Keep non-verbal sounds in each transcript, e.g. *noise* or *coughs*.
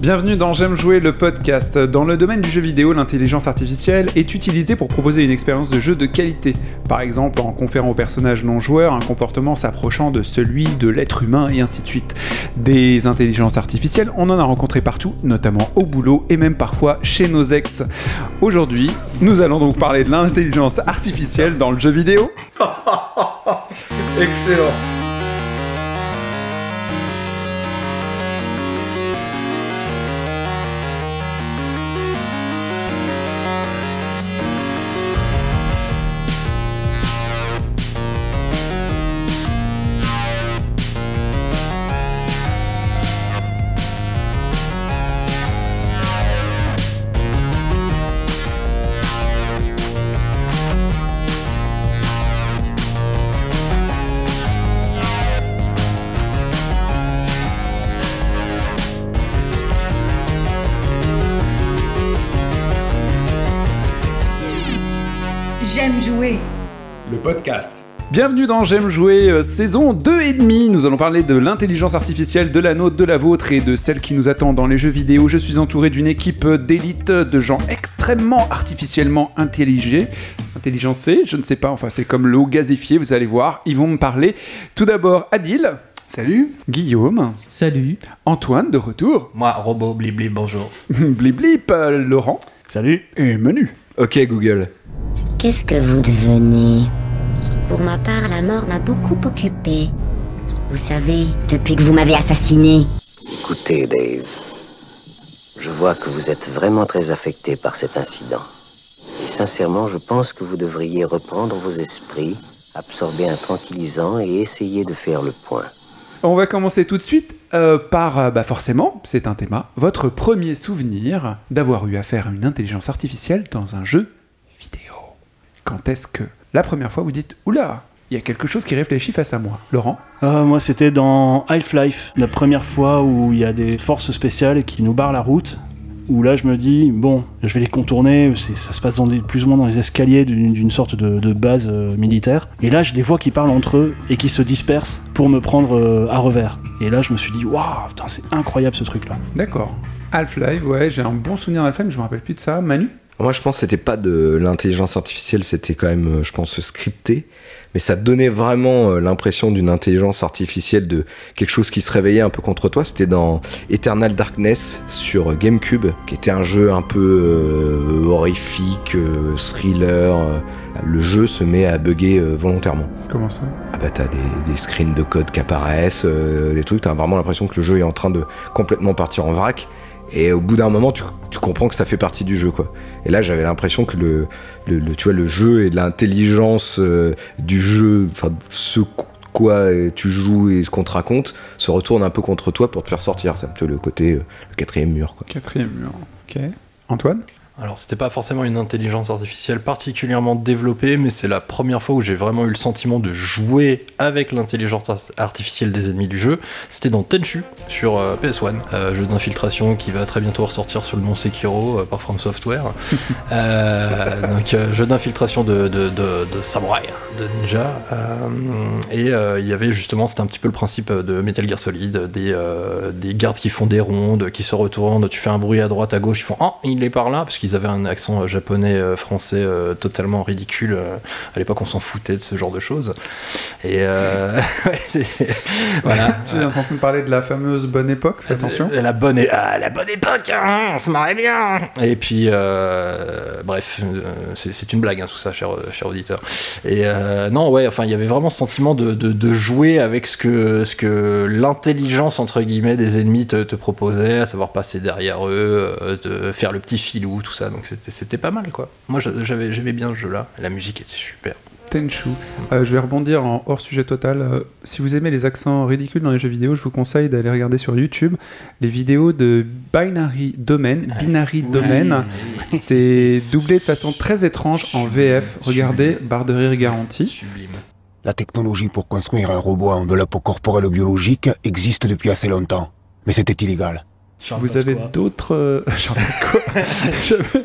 Bienvenue dans J'aime jouer le podcast. Dans le domaine du jeu vidéo, l'intelligence artificielle est utilisée pour proposer une expérience de jeu de qualité. Par exemple, en conférant aux personnages non joueurs un comportement s'approchant de celui de l'être humain et ainsi de suite. Des intelligences artificielles, on en a rencontré partout, notamment au boulot et même parfois chez nos ex. Aujourd'hui, nous allons donc parler de l'intelligence artificielle dans le jeu vidéo. *laughs* Excellent. Bienvenue dans J'aime jouer euh, saison 2 et demi. Nous allons parler de l'intelligence artificielle de la nôtre, de la vôtre et de celle qui nous attend dans les jeux vidéo. Je suis entouré d'une équipe d'élite de gens extrêmement artificiellement intelligés. Intelligencés, je ne sais pas, enfin c'est comme l'eau gazéfiée, vous allez voir. Ils vont me parler. Tout d'abord Adil. Salut. Guillaume. Salut. Antoine de retour. Moi, robot, blibli, bonjour. *laughs* blip blip. euh, Laurent. Salut. Et Menu. Ok Google. Qu'est-ce que vous devenez? Pour ma part, la mort m'a beaucoup occupé. Vous savez, depuis que vous m'avez assassiné. Écoutez, Dave, je vois que vous êtes vraiment très affecté par cet incident. Et sincèrement, je pense que vous devriez reprendre vos esprits, absorber un tranquillisant et essayer de faire le point. On va commencer tout de suite euh, par, euh, bah forcément, c'est un thème, votre premier souvenir d'avoir eu affaire à une intelligence artificielle dans un jeu vidéo. Quand est-ce que la première fois vous dites Oula, il y a quelque chose qui réfléchit face à moi Laurent Ah, moi, c'était dans Half-Life, la première fois où il y a des forces spéciales qui nous barrent la route. Où là, je me dis, bon, je vais les contourner. c'est- Ça se passe dans des, plus ou moins dans les escaliers d'une sorte de, de base euh, militaire. Et là, j'ai des voix qui parlent entre eux et qui se dispersent pour me prendre euh, à revers. Et là, je me suis dit, waouh, putain, c'est incroyable ce truc-là. D'accord. Half-Life, ouais, j'ai un bon souvenir d'Half-Life, mais je me rappelle plus de ça. Manu? Moi je pense que c'était pas de l'intelligence artificielle, c'était quand même, euh, je pense, scripté. Mais ça donnait vraiment euh, l'impression d'une intelligence artificielle, de quelque chose qui se réveillait un peu contre toi. C'était dans Eternal Darkness sur GameCube, qui était un jeu un peu euh, horrifique, euh, thriller. le jeu se met à bugger euh, volontairement. Comment ça? Ah bah t'as des, des screens de code qui apparaissent, des trucs, t'as vraiment l'impression que le jeu est en train de complètement partir en vrac. Et au bout d'un moment, tu, tu comprends que ça fait partie du jeu, quoi. Et là, j'avais l'impression que le, le, jeu et l'intelligence euh, du jeu, enfin, ce quoi tu joues et ce qu'on te raconte, se retourne un peu contre toi pour te faire sortir. C'est un peu le côté, euh, le quatrième mur. Quatrième mur. Ok. Antoine? Alors, c'était pas forcément une intelligence artificielle particulièrement développée, mais c'est la première fois où j'ai vraiment eu le sentiment de jouer avec l'intelligence ar- artificielle des ennemis du jeu. C'était dans Tenchu sur euh, PS1, euh, jeu d'infiltration qui va très bientôt ressortir sur le nom Sekiro euh, par From Software. *laughs* Donc, jeu d'infiltration de, de, de, de samouraï, de ninja. et il y avait justement, c'était un petit peu le principe de Metal Gear Solid, des, des gardes qui font des rondes, qui se retournent, tu fais un bruit à droite, à gauche, ils font Oh, il est par là, parce qu'ils avaient un accent euh, japonais, euh, français euh, totalement ridicule. à l'époque, on s'en foutait de ce genre de choses. Et *laughs* voilà. *laughs* Tu viens d'entendre parler de la fameuse bonne époque, fais attention. La bonne, é- ah, la bonne époque, hein, on se marrait bien. Et puis, bref, c'est une blague hein, tout ça, cher, cher auditeur. Et non, ouais, enfin, il y avait vraiment ce sentiment de, de- de jouer avec ce que, ce que l'intelligence entre guillemets des ennemis te, te proposait, à savoir passer derrière eux, euh, de faire le petit filou, tout ça. Donc c'était pas mal, quoi. Moi, j'avais j'aimais bien ce jeu-là. La musique était super. Tenchu. Euh, je vais rebondir en hors sujet total. Euh, si vous aimez les accents ridicules dans les jeux vidéo, je vous conseille d'aller regarder sur YouTube les vidéos de Binary Domain. Binary Domain, c'est *laughs* doublé de façon très étrange en VF. Regardez, barre de rire garantie. Sublime. La technologie pour construire un robot à enveloppe corporelle biologique existe depuis assez longtemps. Mais c'était illégal. Charles Vous avez d'autres. euh, *laughs* Charles Pasqua. *laughs* J'avais-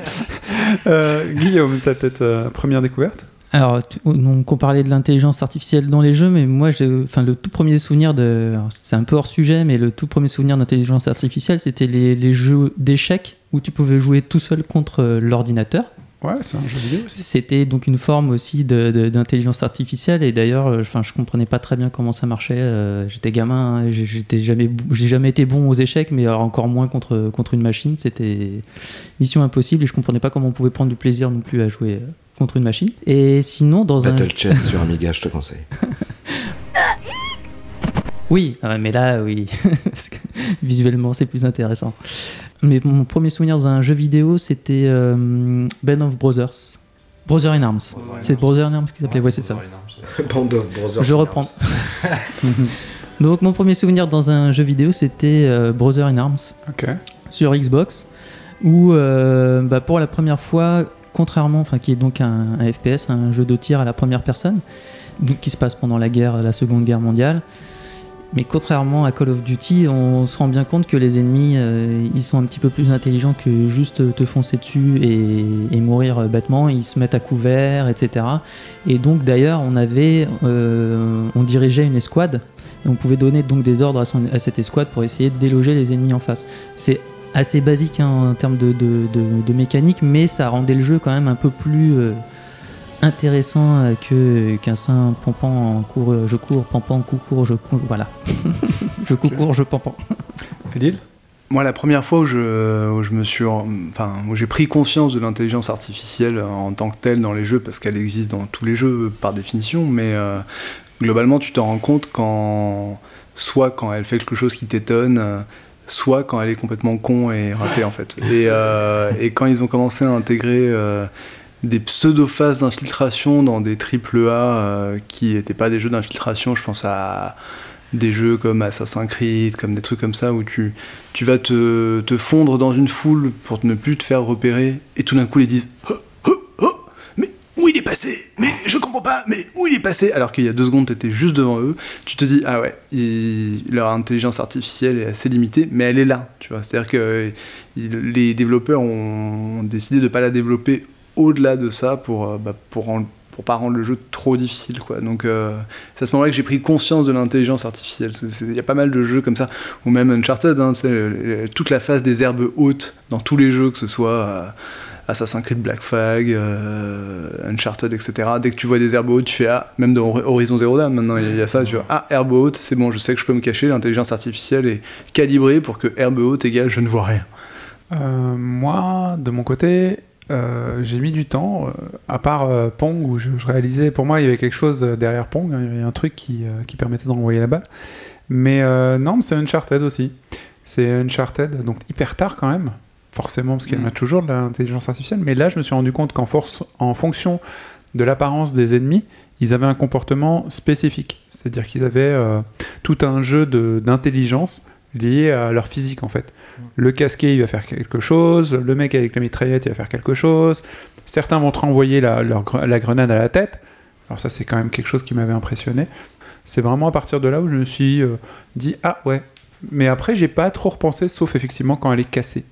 Euh, Guillaume, t'as peut-être euh, première découverte Alors, tu- donc on parlait de l'intelligence artificielle dans les jeux, mais moi, enfin, le tout premier souvenir de, c'est un peu hors sujet, mais le tout premier souvenir d'intelligence artificielle, c'était les, les jeux d'échecs où tu pouvais jouer tout seul contre euh, l'ordinateur. Ouais, c'est un jeu vidéo aussi. C'était donc une forme aussi de- de- d'intelligence artificielle et d'ailleurs, euh, enfin, je comprenais pas très bien comment ça marchait. euh, J'étais gamin, hein, j'ai- j'étais jamais, j'ai jamais été bon aux échecs, mais alors encore moins contre contre une machine. C'était mission impossible et je comprenais pas comment on pouvait prendre du plaisir non plus à jouer euh, contre une machine. Et sinon, dans un Battle Chess sur Amiga, je te conseille. *laughs* Oui, ah mais là, oui, *laughs* parce que visuellement, c'est plus intéressant. Mais mon premier souvenir dans un jeu vidéo, c'était euh, Band of Brothers. Brother in Arms. C'est Brother in Arms qui s'appelait, ouais, c'est ça. *laughs* Band of Brothers. Je reprends. *laughs* Donc, mon premier souvenir dans un jeu vidéo, c'était euh, Brother in Arms Ok. sur Xbox, où euh, bah, pour la première fois, contrairement, enfin qui est donc un, un FPS, un jeu de tir à la première personne, qui se passe pendant la guerre, la Seconde Guerre mondiale. Mais contrairement à Call of Duty, on se rend bien compte que les ennemis, euh, ils sont un petit peu plus intelligents que juste te foncer dessus et, mourir euh, bêtement. Ils se mettent à couvert, etc. Et donc d'ailleurs, on avait, euh, on dirigeait une escouade et on pouvait donner donc des ordres à, cette escouade pour essayer de déloger les ennemis en face. C'est assez basique hein, en termes de, mécanique, mais ça rendait le jeu quand même un peu plus intéressant euh, que qu'un saint pampant en cours, euh, je cours, pampant, coup cours, je cours, voilà. *laughs* je cours, cours, je pampant. Khalil Moi, la première fois où je, où je me suis, enfin, où j'ai pris conscience de l'intelligence artificielle en tant que telle dans les jeux, parce qu'elle existe dans tous les jeux par définition, mais euh, globalement, tu t'en rends compte quand, soit quand elle fait quelque chose qui t'étonne, soit quand elle est complètement con et ratée en fait. Et, euh, et quand ils ont commencé à intégrer euh, des pseudo-phases d'infiltration dans des triple A euh, qui n'étaient pas des jeux d'infiltration, je pense à des jeux comme Assassin's Creed, comme des trucs comme ça où tu, tu vas te, te fondre dans une foule pour ne plus te faire repérer et tout d'un coup ils disent oh, oh, oh, mais où il est passé? Mais je comprends pas mais où il est passé? Alors qu'il y a deux secondes t'étais juste devant eux. Tu te dis ah ouais leur intelligence artificielle est assez limitée mais elle est là tu vois. C'est à dire que il- les développeurs ont décidé de pas la développer au-delà de ça pour euh, bah, pour pour pas rendre le jeu trop difficile quoi donc euh, c'est à ce moment-là que j'ai pris conscience de l'intelligence artificielle. Il y a pas mal de jeux comme ça, ou même Uncharted, hein, toute la phase des herbes hautes dans tous les jeux, que ce soit euh, Assassin's Creed Black Flag, Uncharted, etc. Dès que tu vois des herbes hautes, tu fais Ah, même dans Horizon Zero Dawn maintenant, il y a ça, tu vois Ah, herbe haute, c'est bon, je sais que je peux me cacher, l'intelligence artificielle est calibrée pour que herbe haute égale je ne vois rien. Moi, de mon côté, euh, j'ai mis du temps, euh, à part euh, Pong, où je, je réalisais, pour moi, il y avait quelque chose derrière Pong, hein, il y avait un truc qui, qui permettait d'envoyer la balle. Mais non, mais c'est Uncharted aussi. C'est Uncharted, donc hyper tard quand même, forcément, parce qu'il y en a toujours de l'intelligence artificielle. Mais là, je me suis rendu compte qu'en force, en fonction de l'apparence des ennemis, ils avaient un comportement spécifique. C'est-à-dire qu'ils avaient tout un jeu d'intelligence lié à leur physique en fait. Le casqué il va faire quelque chose, le mec avec la mitraillette il va faire quelque chose, certains vont te renvoyer la, grenade à la tête. Alors ça c'est quand même quelque chose qui m'avait impressionné. C'est vraiment à partir de là où je me suis euh, dit ah ouais. Mais après j'ai pas trop repensé sauf effectivement quand elle est cassée.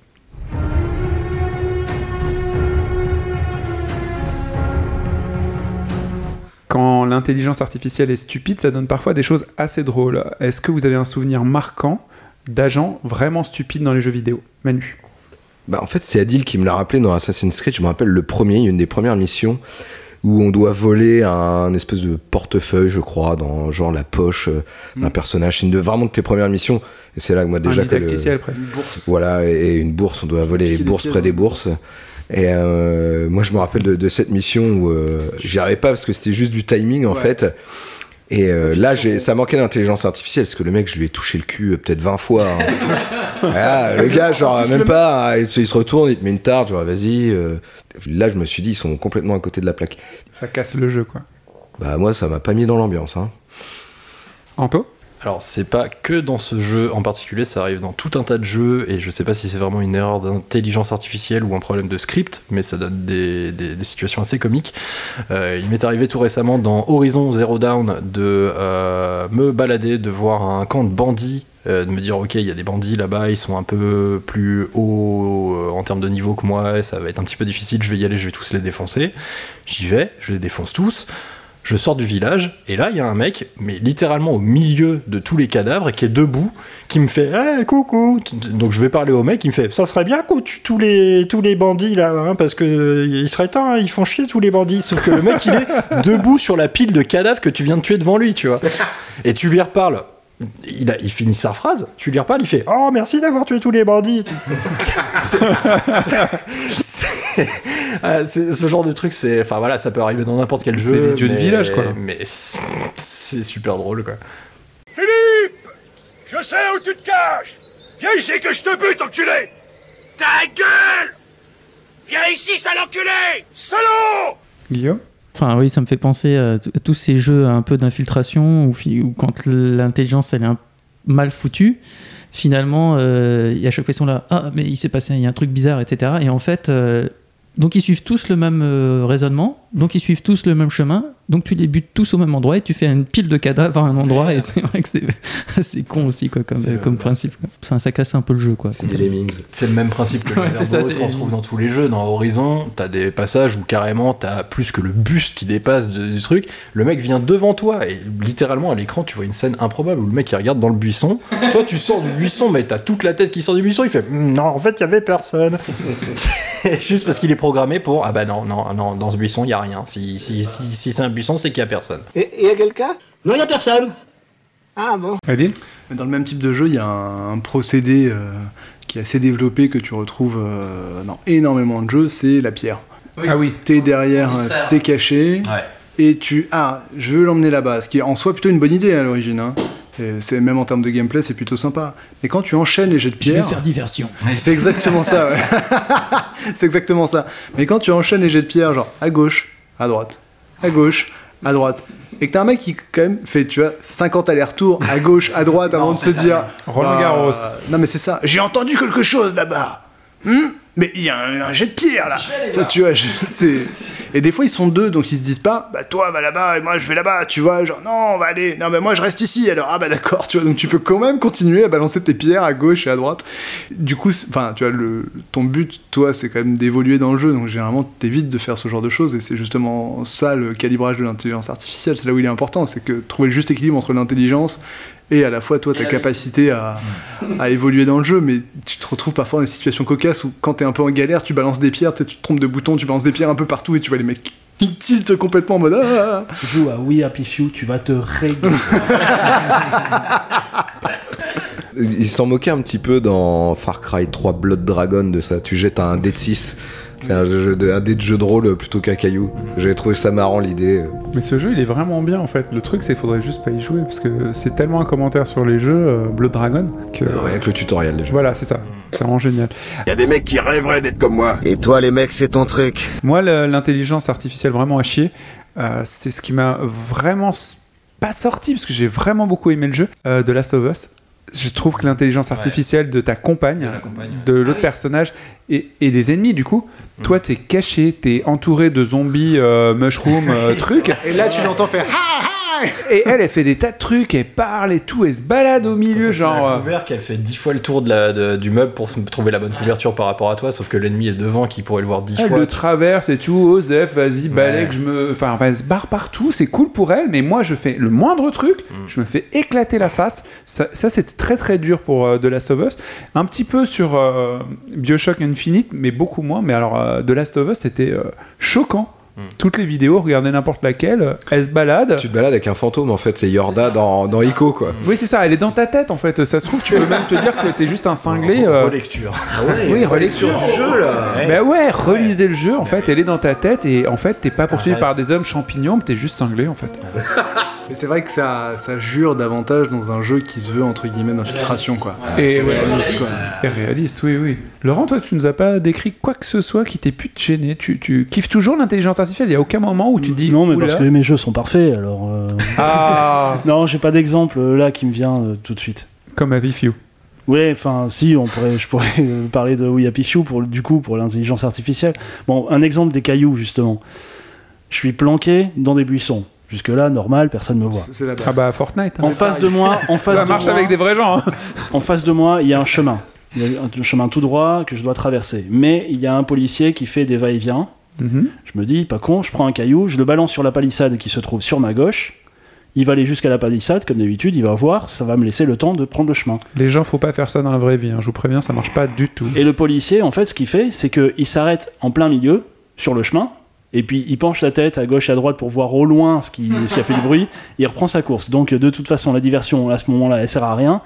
Quand l'intelligence artificielle est stupide, ça donne parfois des choses assez drôles. Est-ce que vous avez un souvenir marquant? D'agents vraiment stupides dans les jeux vidéo Manu Bah, en fait, c'est Adil qui me l'a rappelé dans Assassin's Creed. Je me rappelle le premier, une des premières missions où on doit voler un espèce de portefeuille, je crois, dans genre la poche euh, d'un personnage. C'est une de vraiment de tes premières missions. Et c'est là que moi déjà Un que le- voilà et une bourse, on doit voler les des bourses près des bourses. Et euh, moi, je me rappelle de, de cette mission où euh, j'y arrivais pas parce que c'était juste du timing en Ouais. fait. Et euh, là, j'ai, ça manquait d'intelligence artificielle parce que le mec, je lui ai touché le cul euh, peut-être 20 fois. hein. Voilà, *laughs* le gars, genre, même pas, hein, il se il se retourne, il te met une tarte, genre, vas-y. euh. Là, je me suis dit, ils sont complètement à côté de la plaque. Ça casse le jeu quoi. Bah, moi, ça m'a pas mis dans l'ambiance. Hein. Anto? Alors, c'est pas que dans ce jeu en particulier, ça arrive dans tout un tas de jeux, et je sais pas si c'est vraiment une erreur d'intelligence artificielle ou un problème de script, mais ça donne des, situations assez comiques. Euh, il m'est arrivé tout récemment dans Horizon Zero Dawn de euh, me balader, de voir un camp de bandits euh, de me dire ok il y a des bandits là-bas, ils sont un peu plus hauts en termes de niveau que moi, ça va être un petit peu difficile, je vais y aller, je vais tous les défoncer. J'y vais, je les défonce tous. Je sors du village et là il y a un mec, mais littéralement au milieu de tous les cadavres, qui est debout, qui me fait hey, coucou. Donc je vais parler au mec, il me fait ça serait bien qu'on tue tous les tous les bandits là, hein, parce que il serait temps, hein, ils font chier tous les bandits. Sauf que le mec il est *laughs* debout sur la pile de cadavres que tu viens de tuer devant lui, tu vois. Et tu lui reparles. Il, a, il finit sa phrase, tu lui reparles, il fait Oh merci d'avoir tué tous les bandits. *laughs* C'est- *laughs* ah, c'est- ce genre de truc, c'est, enfin voilà, ça peut arriver dans n'importe quel C'est jeu. l'idiot du mais- village, quoi. Mais c'est c'est super drôle, quoi. Philippe Je sais où tu te caches Viens ici que je te bute, enculé Ta gueule Viens ici, sale enculé Salaud Guillaume? Enfin oui, ça me fait penser à, t- à tous ces jeux un peu d'infiltration où, fi- où quand l'intelligence elle est un- mal foutue, finalement, euh, il y a chaque fois ils sont là, ah mais il s'est passé, il y a un truc bizarre, etc. Et en fait, euh, donc ils suivent tous le même euh, raisonnement, donc ils suivent tous le même chemin, donc tu les butes tous au même endroit et tu fais une pile de cadavres à un endroit et c'est vrai que c'est *laughs* c'est con aussi quoi comme, comme principe. Enfin, ça casse un peu le jeu quoi. C'est des lemmings. C'est le même principe que Ouais, les c'est ça, qu'on retrouve dans tous les jeux. Dans Horizon, t'as des passages où carrément t'as plus que le buste qui dépasse de- du truc. Le mec vient devant toi et littéralement à l'écran tu vois une scène improbable où le mec il regarde dans le buisson. *laughs* toi tu sors du buisson mais t'as toute la tête qui sort du buisson. Il fait Hum, non en fait il y avait personne. *laughs* Juste parce qu'il est programmé pour ah bah non non non dans ce buisson il y a rien. Si si si, si c'est un buisson c'est qu'il y a personne. Et y a quelqu'un Non, y a personne. Ah bon Adil? Mais dans le même type de jeu, il y a un, un procédé euh, qui est assez développé que tu retrouves euh, dans énormément de jeux, c'est la pierre. Ah oui. T'es derrière, euh, t'es caché, et tu ah, je veux l'emmener là-bas, ce qui est en soi plutôt une bonne idée à l'origine. hein. Et C'est même en termes de gameplay, c'est plutôt sympa. Mais quand tu enchaînes les jets de Je vais pierre, faire diversion. *laughs* c'est exactement ça. Ouais. *laughs* c'est exactement ça. Mais quand tu enchaînes les jets de pierre, genre à gauche, à droite, à gauche, à droite, et que t'as un mec qui quand même fait, tu vois, 50 allers-retours à gauche, à droite, *laughs* avant de se dire, Roland bah, Garros. non mais c'est ça. J'ai entendu quelque chose là-bas. Hmm mais il y a un, un jet de pierre là. Enfin, tu vois, je- c'est. *laughs* Et des fois ils sont deux, donc ils se disent pas, bah toi va là-bas et moi je vais là-bas, tu vois, genre non on va aller, non mais moi je reste ici alors ah bah d'accord, tu vois, donc tu peux quand même continuer à balancer tes pierres à gauche et à droite. Du coup, enfin tu vois, le, ton but, toi, c'est quand même d'évoluer dans le jeu, donc généralement t'évites de faire ce genre de choses et c'est justement ça le calibrage de l'intelligence artificielle, c'est là où il est important, c'est que trouver le juste équilibre entre l'intelligence et à la fois toi ta capacité à, à évoluer dans le jeu mais tu te retrouves parfois dans une situation cocasse où quand t'es un peu en galère tu balances des pierres tu te trompes de bouton tu balances des pierres un peu partout et tu vois les mecs qui tiltent complètement en mode ah Tu joues à We Happy Few, tu vas te régaler. *laughs* Ils s'en moquaient un petit peu dans Far Cry 3 Blood Dragon de ça. Tu jettes un dé de 6. C'est un, jeu de, un dé de jeu de rôle plutôt qu'un caillou. J'avais trouvé ça marrant l'idée. Mais ce jeu, il est vraiment bien en fait. Le truc, c'est qu'il faudrait juste pas y jouer parce que c'est tellement un commentaire sur les jeux euh, Blood Dragon que. Avec le tutoriel déjà. Voilà, c'est ça. C'est vraiment génial. Y a des mecs qui rêveraient d'être comme moi. Et toi, les mecs, c'est ton truc. Moi, l'intelligence artificielle vraiment à chier, euh, c'est ce qui m'a vraiment pas sorti parce que j'ai vraiment beaucoup aimé le jeu euh, de Last of Us. Je trouve que l'intelligence artificielle de ta compagne, de l'autre personnage et, et des ennemis, du coup, toi, t'es caché, t'es entouré de zombies, euh, mushroom, euh, *laughs* trucs. et là tu l'entends faire ah Et elle, elle fait des tas de trucs, elle parle et tout, elle se balade au milieu, genre. la euh, couvercle, elle fait 10 fois le tour de la, de- du meuble pour se trouver la bonne couverture par rapport à toi, sauf que l'ennemi est devant qui pourrait le voir 10 Elle fois. le traverse et tout, Osef, vas-y, balai, que je me. Enfin, enfin, elle se barre partout, c'est cool pour elle, mais moi, je fais le moindre truc, Mm. je me fais éclater la face. Ça, ça c'est très très dur pour euh, The Last of Us. Un petit peu sur euh, Bioshock Infinite, mais beaucoup moins. Mais alors, euh, The Last of Us, c'était euh, choquant. Mm. Toutes les vidéos, regardez n'importe laquelle, elle se balade. Tu te balades avec un fantôme en fait, c'est Yorda dans, dans Ico quoi. Oui, c'est ça, elle est dans ta tête en fait. Ça se trouve, tu peux même te dire que t'es juste un cinglé. euh, Relecture. *laughs* oui, relecture du jeu là. Ben ouais, relisez le jeu, en fait, elle est dans ta tête et en fait, t'es pas poursuivi par des hommes champignons, mais t'es juste cinglé en fait. *laughs* mais c'est vrai que ça, ça jure davantage dans un jeu qui se veut entre guillemets d'infiltration quoi Et ouais, Réaliste, quoi. et réaliste, oui, oui. Laurent, toi, tu nous as pas décrit quoi que ce soit qui t'ait pu te gêner. Tu, tu kiffes toujours l'intelligence artificielle, il y a aucun moment où tu te dis. non, mais Oula. parce que mes jeux sont parfaits, alors. euh, *laughs* Ah *laughs* non, j'ai pas d'exemple euh, là qui me vient euh, tout de suite. Comme Happy Few. Ouais, enfin, si, on pourrait, je pourrais euh, parler de We Happy Few pour, du coup, pour l'intelligence artificielle. Bon, un exemple des cailloux, justement. Je suis planqué dans des buissons. Jusque-là, normal, personne me voit. C'est la base. Ah bah Fortnite. hein. En face de moi, en *laughs* face Ça de marche moi- avec des vrais gens. hein. En face de moi, il y a un chemin. Il y a un chemin tout droit que je dois traverser. Mais il y a un policier qui fait des va-et-vient. Mhm. Je me dis, pas con, je prends un caillou, je le balance sur la palissade qui se trouve sur ma gauche. Il va aller jusqu'à la palissade, comme d'habitude, il va voir, ça va me laisser le temps de prendre le chemin. Les gens, faut pas faire ça dans la vraie vie. hein. Je vous préviens, ça marche pas du tout. Et le policier, en fait, ce qu'il fait, c'est qu'il s'arrête en plein milieu, sur le chemin, et puis il penche la tête à gauche et à droite pour voir au loin ce qui, *laughs* ce qui a fait du bruit, et il reprend sa course. Donc, de toute façon, la diversion, à ce moment-là, elle sert à rien.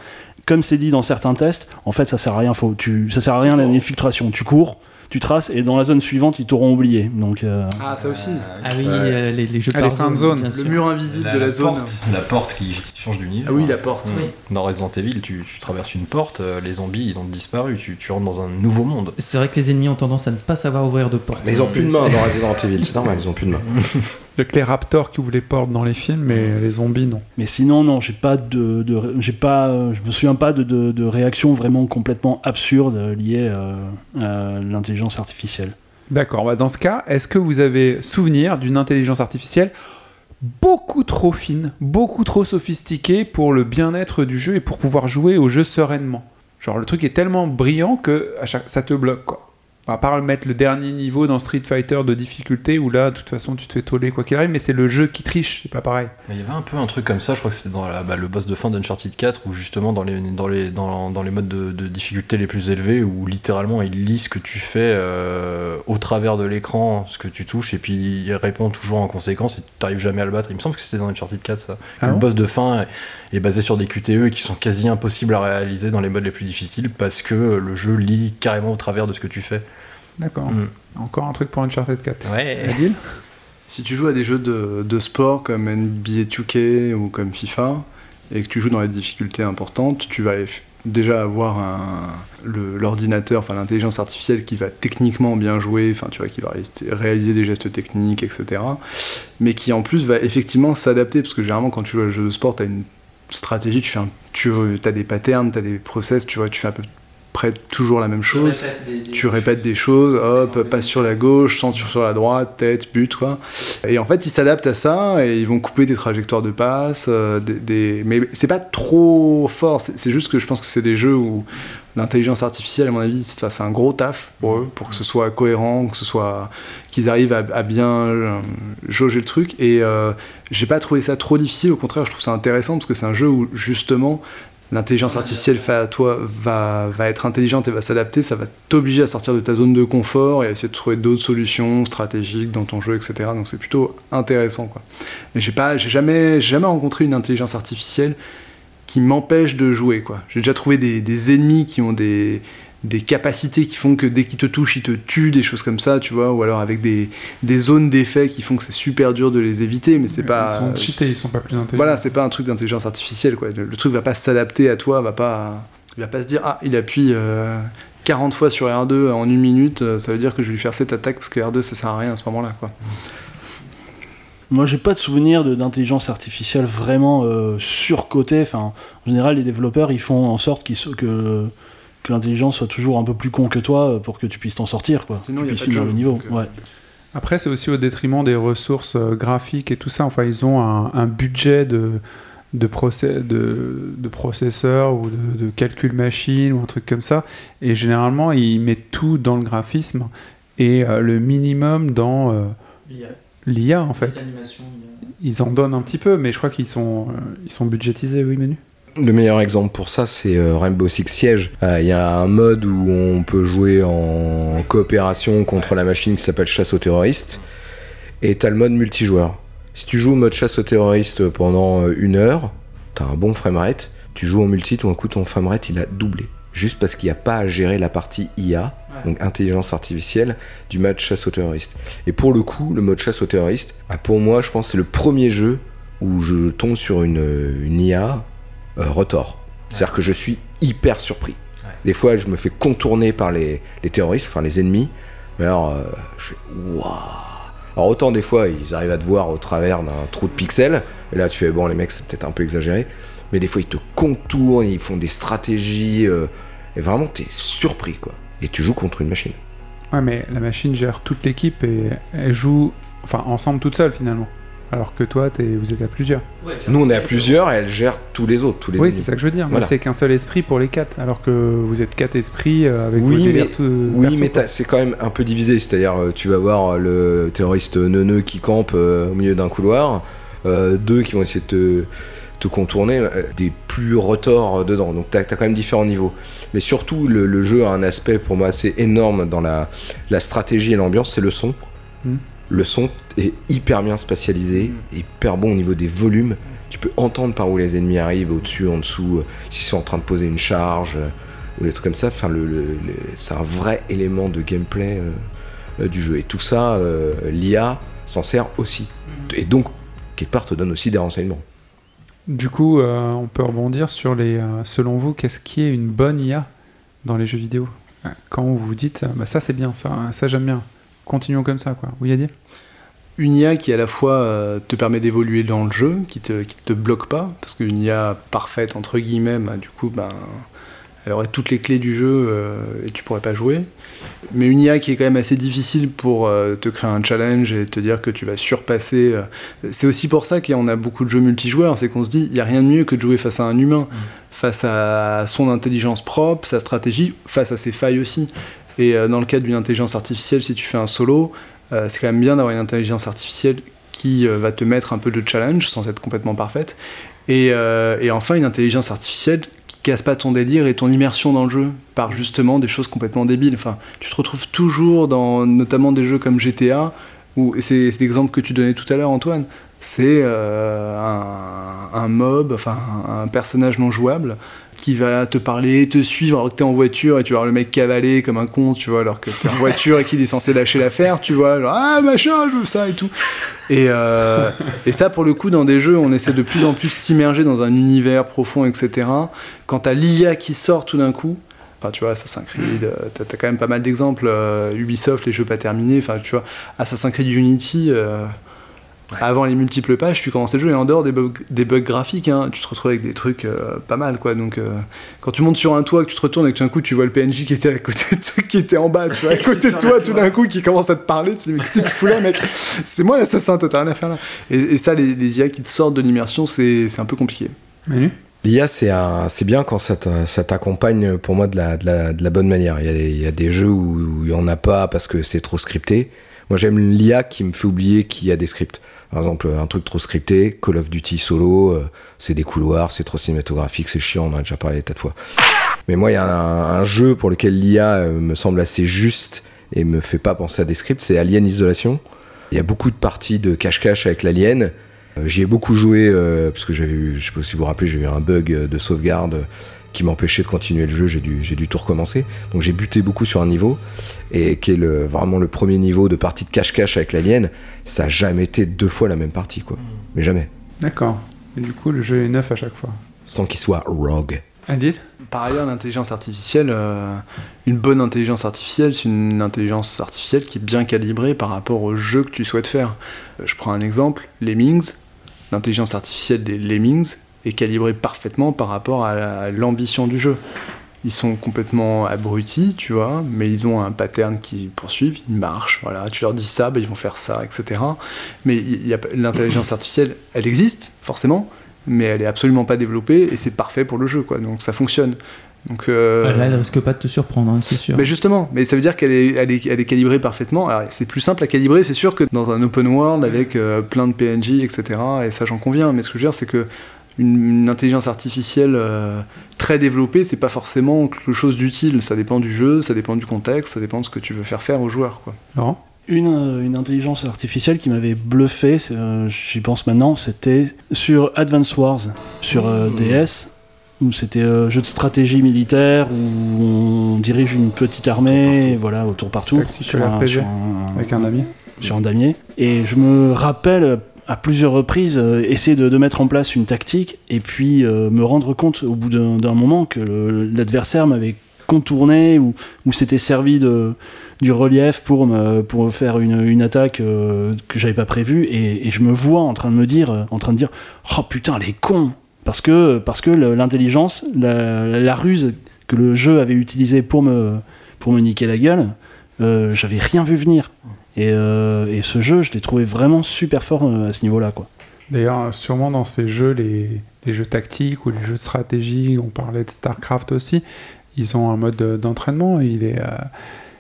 Comme c'est dit dans certains tests, en fait, ça sert à rien, faut, tu, ça sert à rien l'infiltration. Tu cours, tu traces, et dans la zone suivante, ils t'auront oublié. Donc, euh, Ah, ça aussi. Ah oui, euh, les, les jeux Ah, les par de zone. bien Le sûr. mur invisible de la, zone. porte, la porte qui change d'univers. Ah oui, la porte. Mm. Dans Resident Evil, tu, tu traverses une porte, euh, les zombies ils ont disparu, tu, tu rentres dans un nouveau monde. C'est vrai que les ennemis ont tendance à ne pas savoir ouvrir de porte. Mais ils ont plus de main *laughs* dans Resident Evil, c'est normal, ils ont plus de main. *laughs* A que les raptors qui ouvrent les portes dans les films, mais les zombies, non. Mais sinon, non, j'ai pas de, de- j'ai pas, euh, je me souviens pas de, de, de réaction vraiment complètement absurde liée euh, à l'intelligence artificielle. D'accord, bah dans ce cas, est-ce que vous avez souvenir d'une intelligence artificielle beaucoup trop fine, beaucoup trop sophistiquée pour le bien-être du jeu et pour pouvoir jouer au jeu sereinement? Genre le truc est tellement brillant que à chaque... ça te bloque quoi. À part mettre le dernier niveau dans Street Fighter de difficulté où là, de toute façon, tu te fais toller quoi qu'il arrive, mais c'est le jeu qui triche, c'est pas pareil. Mais il y avait un peu un truc comme ça, je crois que c'était dans la- bah, le boss de fin d'Uncharted 4, où justement dans les, dans les, dans, dans les modes de, de difficulté les plus élevés, où littéralement il lit ce que tu fais euh, au travers de l'écran, ce que tu touches, et puis il répond toujours en conséquence, et tu n'arrives jamais à le battre. Il me semble que c'était dans Uncharted 4 ça. Que Ah le boss de fin est, est basé sur des QTE qui sont quasi impossibles à réaliser dans les modes les plus difficiles, parce que le jeu lit carrément au travers de ce que tu fais. D'accord. Mm. Encore un truc pour Uncharted 4. Ouais. Adil Si tu joues à des jeux de, de sport comme NBA 2K ou comme FIFA, et que tu joues dans des difficultés importantes, tu vas déjà avoir un- le- l'ordinateur, enfin l'intelligence artificielle qui va techniquement bien jouer, enfin tu vois, qui va réaliser- réaliser des gestes techniques, etc. Mais qui en plus va effectivement s'adapter, parce que généralement quand tu joues à un jeu de sport, tu as une stratégie, tu fais un- tu as des patterns, tu as des process, tu vois, tu fais à peu près toujours la même chose tu répètes des choses, hop, passe sur la gauche, centre sur la droite, tête, but, quoi. Et en fait, ils s'adaptent à ça et ils vont couper des trajectoires de passe, euh, des, des- mais c'est pas trop fort. C'est juste que je pense que c'est des jeux où l'intelligence artificielle, à mon avis, c'est ça, c'est un gros taf pour eux, pour que ce soit cohérent, que ce soit qu'ils arrivent à, à bien euh, jauger le truc. Et euh, j'ai pas trouvé ça trop difficile. Au contraire, je trouve ça intéressant parce que c'est un jeu où justement l'intelligence artificielle à toi va, va être intelligente et va s'adapter, ça va t'obliger à sortir de ta zone de confort et à essayer de trouver d'autres solutions stratégiques dans ton jeu, etc. Donc c'est plutôt intéressant. Quoi. Mais j'ai pas, j'ai jamais, jamais rencontré une intelligence artificielle qui m'empêche de jouer. Quoi. J'ai déjà trouvé des, des ennemis qui ont des, des capacités qui font que dès qu'ils te touchent, ils te tuent, des choses comme ça, tu vois, ou alors avec des, des zones d'effet qui font que c'est super dur de les éviter, mais c'est pas. Ils sont cheatés, ils sont pas plus intelligents. Voilà, c'est pas un truc d'intelligence artificielle, quoi. Le, le truc va pas s'adapter à toi, va pas, il va pas se dire ah il appuie euh, 40 fois sur R2 en une minute, euh, ça veut dire que je vais lui faire cette attaque parce que R2 ça sert à rien à ce moment-là, quoi. Moi, j'ai pas de souvenir d'intelligence artificielle vraiment euh, surcotée. Enfin, en général, les développeurs, ils font en sorte qu'ils so- que, que l'intelligence soit toujours un peu plus con que toi euh, pour que tu puisses t'en sortir, quoi. Sinon, tu y a pas de finir jeu, le niveau. donc, euh, Ouais. Après, c'est aussi au détriment des ressources graphiques et tout ça. Enfin, ils ont un, un budget de, de, procès, de, de processeurs ou de, de calcul machine ou un truc comme ça. Et généralement, ils mettent tout dans le graphisme et euh, le minimum dans euh, l'IA, en fait. Ils en donnent un petit peu, mais je crois qu'ils sont, euh, ils sont budgétisés, oui, Menu Le meilleur exemple pour ça, c'est euh, Rainbow Six Siege. Euh, Il y a un mode où on peut jouer en coopération contre la machine qui s'appelle chasse aux terroristes. Et t'as le mode multijoueur. Si tu joues au mode chasse aux terroristes pendant une heure, t'as un bon framerate. Tu joues en multi, tout d'un coup ton framerate il a doublé. Juste parce qu'il n'y a pas à gérer la partie IA, donc intelligence artificielle, du mode chasse aux terroristes. Et pour le coup, le mode chasse aux terroristes, bah, pour moi, je pense que c'est le premier jeu où je tombe sur une, une IA euh, retort. C'est-à-dire que je suis hyper surpris. Des fois, je me fais contourner par les, les terroristes, enfin les ennemis. Mais alors, euh, je fais waouh. Alors autant des fois, ils arrivent à te voir au travers d'un trou de pixels. Et là, tu fais bon, les mecs, c'est peut-être un peu exagéré. Mais des fois, ils te contournent, ils font des stratégies. euh, et vraiment, t'es surpris, quoi. Et tu joues contre une machine. Ouais, mais la machine gère toute l'équipe et elle joue enfin, ensemble toute seule finalement. Alors que toi, t'es- vous êtes à plusieurs. Nous, on est à plusieurs et elle gère tous les autres, tous les Oui, c'est ça que je veux dire. Mais Voilà. c'est qu'un seul esprit pour les quatre, alors que vous êtes quatre esprits euh, avec vos Oui, délires mais, tout- oui, mais c'est quand même un peu divisé. C'est-à-dire, euh, tu vas voir le terroriste neuneux qui campe euh, au milieu d'un couloir, euh, deux qui vont essayer de te, te contourner, euh, des plus retors dedans. Donc, t'as as quand même différents niveaux. Mais surtout, le, le jeu a un aspect pour moi assez énorme dans la, la stratégie et l'ambiance c'est le son. Mm. Le son est hyper bien spatialisé, hyper bon au niveau des volumes. Tu peux entendre par où les ennemis arrivent, au-dessus, en dessous, euh, s'ils sont en train de poser une charge, euh, ou des trucs comme ça. Enfin, le, c'est un vrai élément de gameplay euh, euh, du jeu. Et tout ça, euh, l'IA s'en sert aussi. Et donc, quelque part, te donne aussi des renseignements. Du coup, euh, on peut rebondir sur les. euh, selon vous, qu'est-ce qui est une bonne IA dans les jeux vidéo? Euh, Quand vous vous dites, bah, ça c'est bien, ça, ça j'aime bien. Continuons comme ça, quoi. Oui, Yadi Une IA qui à la fois te permet d'évoluer dans le jeu, qui te, te bloque pas, parce qu'une IA parfaite, entre guillemets, bah, du coup, ben, elle aurait toutes les clés du jeu euh, et tu pourrais pas jouer. Mais une IA qui est quand même assez difficile pour euh, te créer un challenge et te dire que tu vas surpasser. euh, C'est aussi pour ça qu'on a beaucoup de jeux multijoueurs, c'est qu'on se dit, il n'y a rien de mieux que de jouer face à un humain, face à son intelligence propre, sa stratégie, face à ses failles aussi. Et dans le cadre d'une intelligence artificielle, si tu fais un solo, c'est quand même bien d'avoir une intelligence artificielle qui va te mettre un peu de challenge sans être complètement parfaite. Et, euh, et enfin, une intelligence artificielle casse pas ton délire et ton immersion dans le jeu par justement des choses complètement débiles. Enfin, tu te retrouves toujours dans notamment des jeux comme GTA, où c'est l'exemple que tu donnais tout à l'heure, Antoine. C'est euh, un, mob, enfin un personnage non jouable qui va te parler, te suivre alors que t'es en voiture et tu vas voir le mec cavaler comme un con, tu vois, alors que t'es en voiture et qu'il est censé lâcher l'affaire, tu vois, genre ah machin, je veux ça et tout. Et, euh, ça, pour le coup, dans des jeux, on essaie de plus en plus s'immerger dans un univers profond, etc. Quand t'as l'IA qui sort tout d'un coup, enfin tu vois, Assassin's Creed, euh, t'as t'as quand même pas mal d'exemples, euh, Ubisoft, les jeux pas terminés, enfin tu vois, Assassin's Creed Unity. Avant les multiples pages, tu commences le jeu et en dehors des bugs, des bugs graphiques, hein, tu te retrouves avec des trucs euh, pas mal quoi. Donc euh, quand tu montes sur un toit, que tu te retournes et que tout d'un coup tu vois le PNJ qui était à côté, de- qui était en bas, tu vois, à *laughs* côté de toi, tout d'un coup qui commence à te parler, tu te dis mais qu'est-ce que tu fous là mec? C'est moi l'assassin, toi t'as rien à faire là. Et, et ça, les, les IA qui te sortent de l'immersion, c'est c'est un peu compliqué. Manu? L'IA, c'est un- c'est bien quand ça t'accompagne pour moi de la, de, la, de la bonne manière. Il y, a des, il y a des jeux où où il n'y en a pas parce que c'est trop scripté. Moi, j'aime l'IA qui me fait oublier qu'il y a des scripts. Par exemple, un truc trop scripté, Call of Duty solo, euh, c'est des couloirs, c'est trop cinématographique, c'est chiant, on en a déjà parlé tas de fois. Mais moi, il y a un, un jeu pour lequel l'IA euh, me semble assez juste et me fait pas penser à des scripts, c'est Alien Isolation. Il y a beaucoup de parties de cache-cache avec l'alien. Euh, J'y ai beaucoup joué euh, parce que j'avais eu, je sais pas si vous vous rappelez, j'ai eu un bug de sauvegarde qui m'empêchait de continuer le jeu. J'ai dû, j'ai dû tout recommencer. Donc j'ai buté beaucoup sur un niveau et qui est le, vraiment le premier niveau de partie de cache-cache avec l'alien. Ça a jamais été deux fois la même partie, quoi. Mais jamais. D'accord. Et du coup, le jeu est neuf à chaque fois. Sans qu'il soit rogue. Adil? Par ailleurs, l'intelligence artificielle, euh, une bonne intelligence artificielle, c'est une intelligence artificielle qui est bien calibrée par rapport au jeu que tu souhaites faire. Euh, Je prends un exemple, Lemmings, l'intelligence artificielle des Lemmings est calibrée parfaitement par rapport à la- à l'ambition du jeu. Ils sont complètement abrutis, tu vois, mais ils ont un pattern qui poursuivent, ils marchent, voilà. Tu leur dis ça, bah, ils vont faire ça, etc. Mais l'intelligence artificielle, elle existe, forcément, mais elle est absolument pas développée et c'est parfait pour le jeu, quoi. Donc ça fonctionne. Donc, euh, Là, elle risque pas de te surprendre, hein, c'est sûr. mais justement, mais ça veut dire qu'elle est, elle est, elle est calibrée parfaitement. C'est plus simple à calibrer, c'est sûr, que dans un open world avec euh, plein de PNJ, etc. Et ça, j'en conviens. Mais ce que je veux dire, c'est que une, une intelligence artificielle euh, très développée, c'est pas forcément quelque chose d'utile. Ça dépend du jeu, ça dépend du contexte, ça dépend de ce que tu veux faire faire aux joueurs, quoi. Laurent? Une, euh, une intelligence artificielle qui m'avait bluffé, euh, j'y pense maintenant, c'était sur Advance Wars, sur euh, DS, où c'était euh, jeu de stratégie militaire, où on dirige une petite armée, voilà, au tour par tour, sur un, sur un- avec un ami. sur un damier. Et je me rappelle à plusieurs reprises euh, essayer de, de mettre en place une tactique et puis euh, me rendre compte au bout d'un moment que l'adversaire m'avait contourné ou, s'était servi de, du relief pour me, pour faire une, une attaque euh, que j'avais pas prévue et, je me vois en train de me dire euh, en train de dire oh putain elle est con parce que parce que l'intelligence la, ruse que le jeu avait utilisée pour me pour me niquer la gueule j'avais rien vu venir Et, euh, et ce jeu, je l'ai trouvé vraiment super fort euh, à ce niveau-là, quoi. D'ailleurs, sûrement dans ces jeux, les, les jeux tactiques ou les jeux de stratégie, on parlait de StarCraft aussi, ils ont un mode euh, d'entraînement. Il est, euh,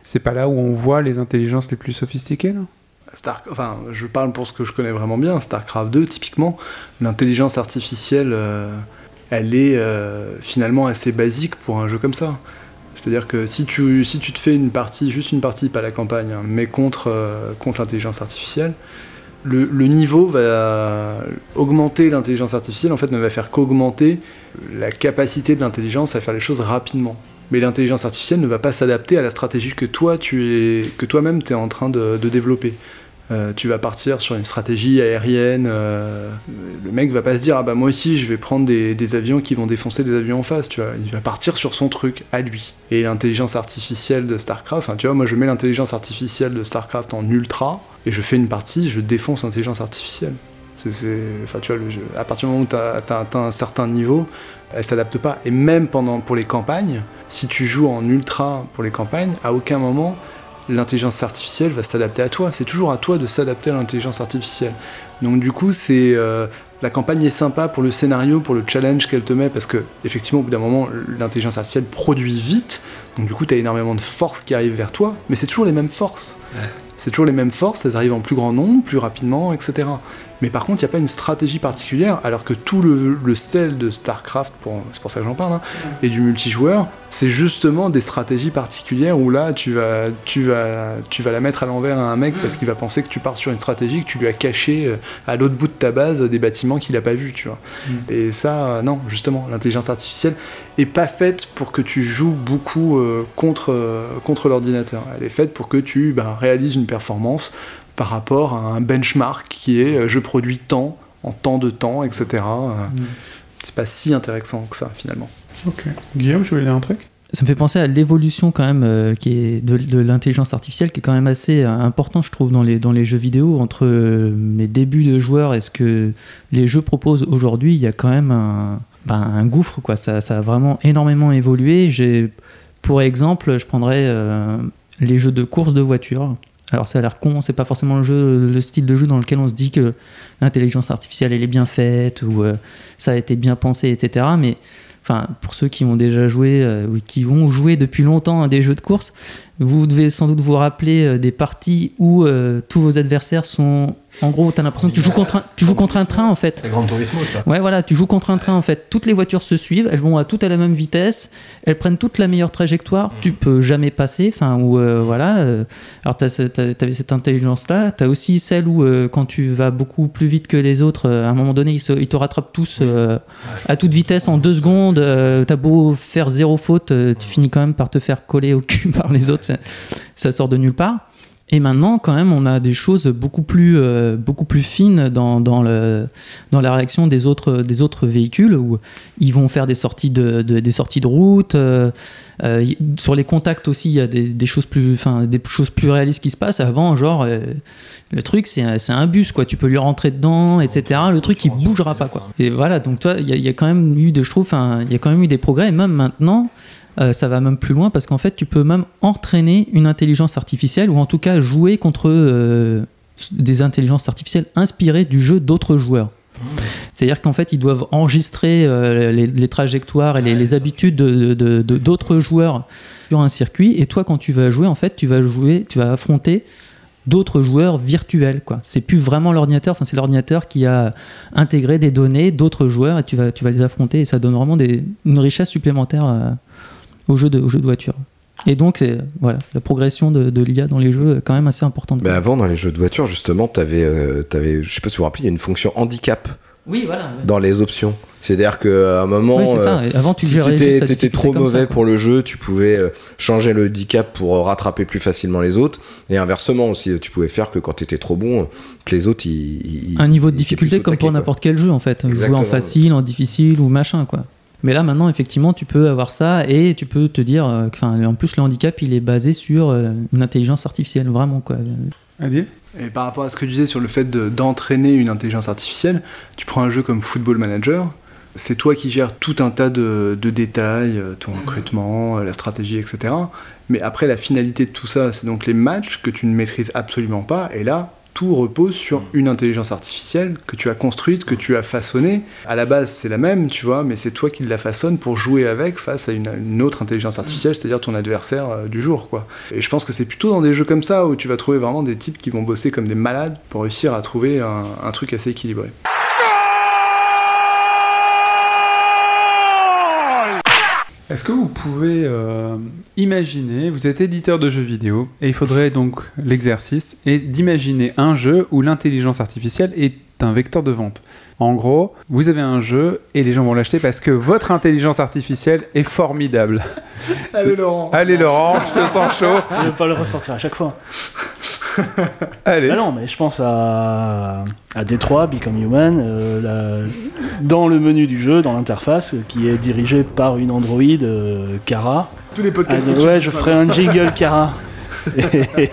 c'est pas là où on voit les intelligences les plus sophistiquées, là Star... Enfin, je parle pour ce que je connais vraiment bien. StarCraft 2, typiquement, l'intelligence artificielle, euh, elle est euh, finalement assez basique pour un jeu comme ça. C'est-à-dire que si tu, te fais une partie, juste une partie, pas la campagne, hein, mais contre, euh, contre l'intelligence artificielle, le, niveau va augmenter l'intelligence artificielle, en fait, ne va faire qu'augmenter la capacité de l'intelligence à faire les choses rapidement. Mais l'intelligence artificielle ne va pas s'adapter à la stratégie que toi, tu es, que toi-même, tu es en train de développer. Euh, tu vas partir sur une stratégie aérienne. euh, le mec va pas se dire ah bah moi aussi je vais prendre des, avions qui vont défoncer des avions en face. Tu vois, il va partir sur son truc à lui. Et l'intelligence artificielle de Starcraft, tu vois, moi je mets l'intelligence artificielle de Starcraft en ultra et je fais une partie, je défonce l'intelligence artificielle. C'est, enfin, tu vois, à partir du moment où tu as atteint un certain niveau, elle s'adapte pas. Et même pendant pour les campagnes, si tu joues en ultra pour les campagnes, à aucun moment l'intelligence artificielle va s'adapter à toi. C'est toujours à toi de s'adapter à l'intelligence artificielle. Donc du coup, c'est euh, la campagne est sympa pour le scénario, pour le challenge qu'elle te met, parce que effectivement, au bout d'un moment, l'intelligence artificielle produit vite. Donc du coup, tu as énormément de forces qui arrivent vers toi, mais c'est toujours les mêmes forces. C'est toujours les mêmes forces, elles arrivent en plus grand nombre, plus rapidement, etc. Mais par contre, il n'y a pas une stratégie particulière, alors que tout le, le sel de StarCraft, pour- c'est pour ça que j'en parle, hein, et du multijoueur, c'est justement des stratégies particulières où là, tu vas, tu vas, tu vas la mettre à l'envers à un mec parce qu'il va penser que tu pars sur une stratégie, que tu lui as caché euh, à l'autre bout de ta base des bâtiments qu'il n'a pas vus, tu vois. Et ça, euh, non, justement, l'intelligence artificielle est pas faite pour que tu joues beaucoup euh, contre, euh, contre l'ordinateur. Elle est faite pour que tu ben, réalises une performance par rapport à un benchmark qui est euh, je produis tant en tant de temps, etc. Euh, C'est pas si intéressant que ça finalement. Ok. Guillaume, tu voulais dire un truc? Ça me fait penser à l'évolution quand même euh, qui est de, de l'intelligence artificielle qui est quand même assez euh, important je trouve dans les, dans les jeux vidéo entre euh, mes débuts de joueur et ce que les jeux proposent aujourd'hui il y a quand même un, ben, un gouffre quoi ça, ça a vraiment énormément évolué j'ai pour exemple je prendrais euh, les jeux de course de voiture alors ça a l'air con, c'est pas forcément le style de jeu dans lequel on se dit que l'intelligence artificielle elle est bien faite ou euh, ça a été bien pensé, etc. Mais enfin pour ceux qui ont déjà joué euh, ou qui ont joué depuis longtemps à des jeux de course, vous devez sans doute vous rappeler euh, des parties où tous vos adversaires sont en gros, t'as l'impression que tu joues contre un, tu joues contre un train en fait. C'est Grand Turismo ça. Ouais, voilà, tu joues contre un train en fait. Toutes les voitures se suivent, elles vont à toutes à la même vitesse, elles prennent toute la meilleure trajectoire. Tu peux jamais passer, enfin, ou euh, voilà. euh, alors, t'avais cette intelligence-là. T'as aussi celle où, euh, quand tu vas beaucoup plus vite que les autres, euh, à un moment donné, ils, se- ils te rattrapent tous euh, à toute vitesse en deux secondes. t'as beau faire zéro faute, tu finis quand même par te faire coller au cul *laughs* par les autres. Ça, ça sort de nulle part. Et maintenant, quand même, on a des choses beaucoup plus, euh, beaucoup plus fines dans, dans, le, dans la réaction des autres, des autres véhicules où ils vont faire des sorties de, de- des sorties de route. euh, euh, sur les contacts aussi, il y a des, des choses plus, enfin, des choses plus réalistes qui se passent. Avant, genre, le truc, c'est un, bus, quoi. Tu peux lui rentrer dedans, etc. Le truc, il bougera pas, quoi. Et voilà, donc toi, il y, a- il y a quand même eu, de, je trouve, il y a quand même eu des progrès. Et même maintenant, euh, ça va même plus loin parce qu'en fait, tu peux même entraîner une intelligence artificielle ou en tout cas jouer contre euh, des intelligences artificielles inspirées du jeu d'autres joueurs. C'est-à-dire qu'en fait, ils doivent enregistrer euh, les, trajectoires et les, habitudes de- de- de- d'autres joueurs sur un circuit. Et toi, quand tu vas jouer, en fait, tu vas jouer, tu vas affronter d'autres joueurs virtuels. Quoi. C'est plus vraiment l'ordinateur, enfin, c'est l'ordinateur qui a intégré des données d'autres joueurs et tu vas, tu vas les affronter. Et ça donne vraiment une richesse supplémentaire au, jeu de, voiture. Et donc, voilà, la progression de, de l'IA dans les jeux est quand même assez importante. Ben avant, dans les jeux de voiture, justement, t'avais, euh, t'avais, je sais pas si vous vous rappelez, il y a une fonction handicap Oui, voilà. ouais. dans les options. C'est-à-dire qu'à un moment, Oui, ça. euh, avant, tu si gérais t'étais, trop ça, mauvais pour le jeu, tu pouvais euh, changer le handicap pour euh, rattraper plus facilement les autres. Et inversement aussi, tu pouvais faire que quand t'étais trop bon, euh, que les autres, ils, un niveau de difficulté comme pour taquet, n'importe quel jeu en fait. Jouer en facile, en difficile ou machin quoi. Mais là maintenant effectivement tu peux avoir ça et tu peux te dire, euh, enfin en plus le handicap il est basé sur euh, une intelligence artificielle vraiment quoi. Adil? Et par rapport à ce que tu disais sur le fait de- d'entraîner une intelligence artificielle, tu prends un jeu comme Football Manager, c'est toi qui gères tout un tas de, de détails, euh, ton recrutement, euh, la stratégie, etc. Mais après, la finalité de tout ça, c'est donc les matchs que tu ne maîtrises absolument pas. Et là, tout repose sur une intelligence artificielle que tu as construite, que tu as façonnée. À la base, c'est la même, tu vois, mais c'est toi qui la façonne pour jouer avec face à une, une autre intelligence artificielle, c'est-à-dire ton adversaire euh, du jour, quoi. Et je pense que c'est plutôt dans des jeux comme ça où tu vas trouver vraiment des types qui vont bosser comme des malades pour réussir à trouver un, un truc assez équilibré. Est-ce que vous pouvez euh, imaginer, vous êtes éditeur de jeux vidéo, et il faudrait donc l'exercice, et d'imaginer un jeu où l'intelligence artificielle est un vecteur de vente. En gros, vous avez un jeu et les gens vont l'acheter parce que votre intelligence artificielle est formidable. Allez Laurent Allez Laurent, je te sens chaud. Je vais pas le ressortir à chaque fois. *laughs* Allez. Ah non, mais je pense à, à Détroit, Become Human, euh, la- dans le menu du jeu, dans l'interface, qui est dirigée par une Android euh, Cara. Tous les podcasts Ah, ouais, je ferai un jingle Cara. *laughs* et,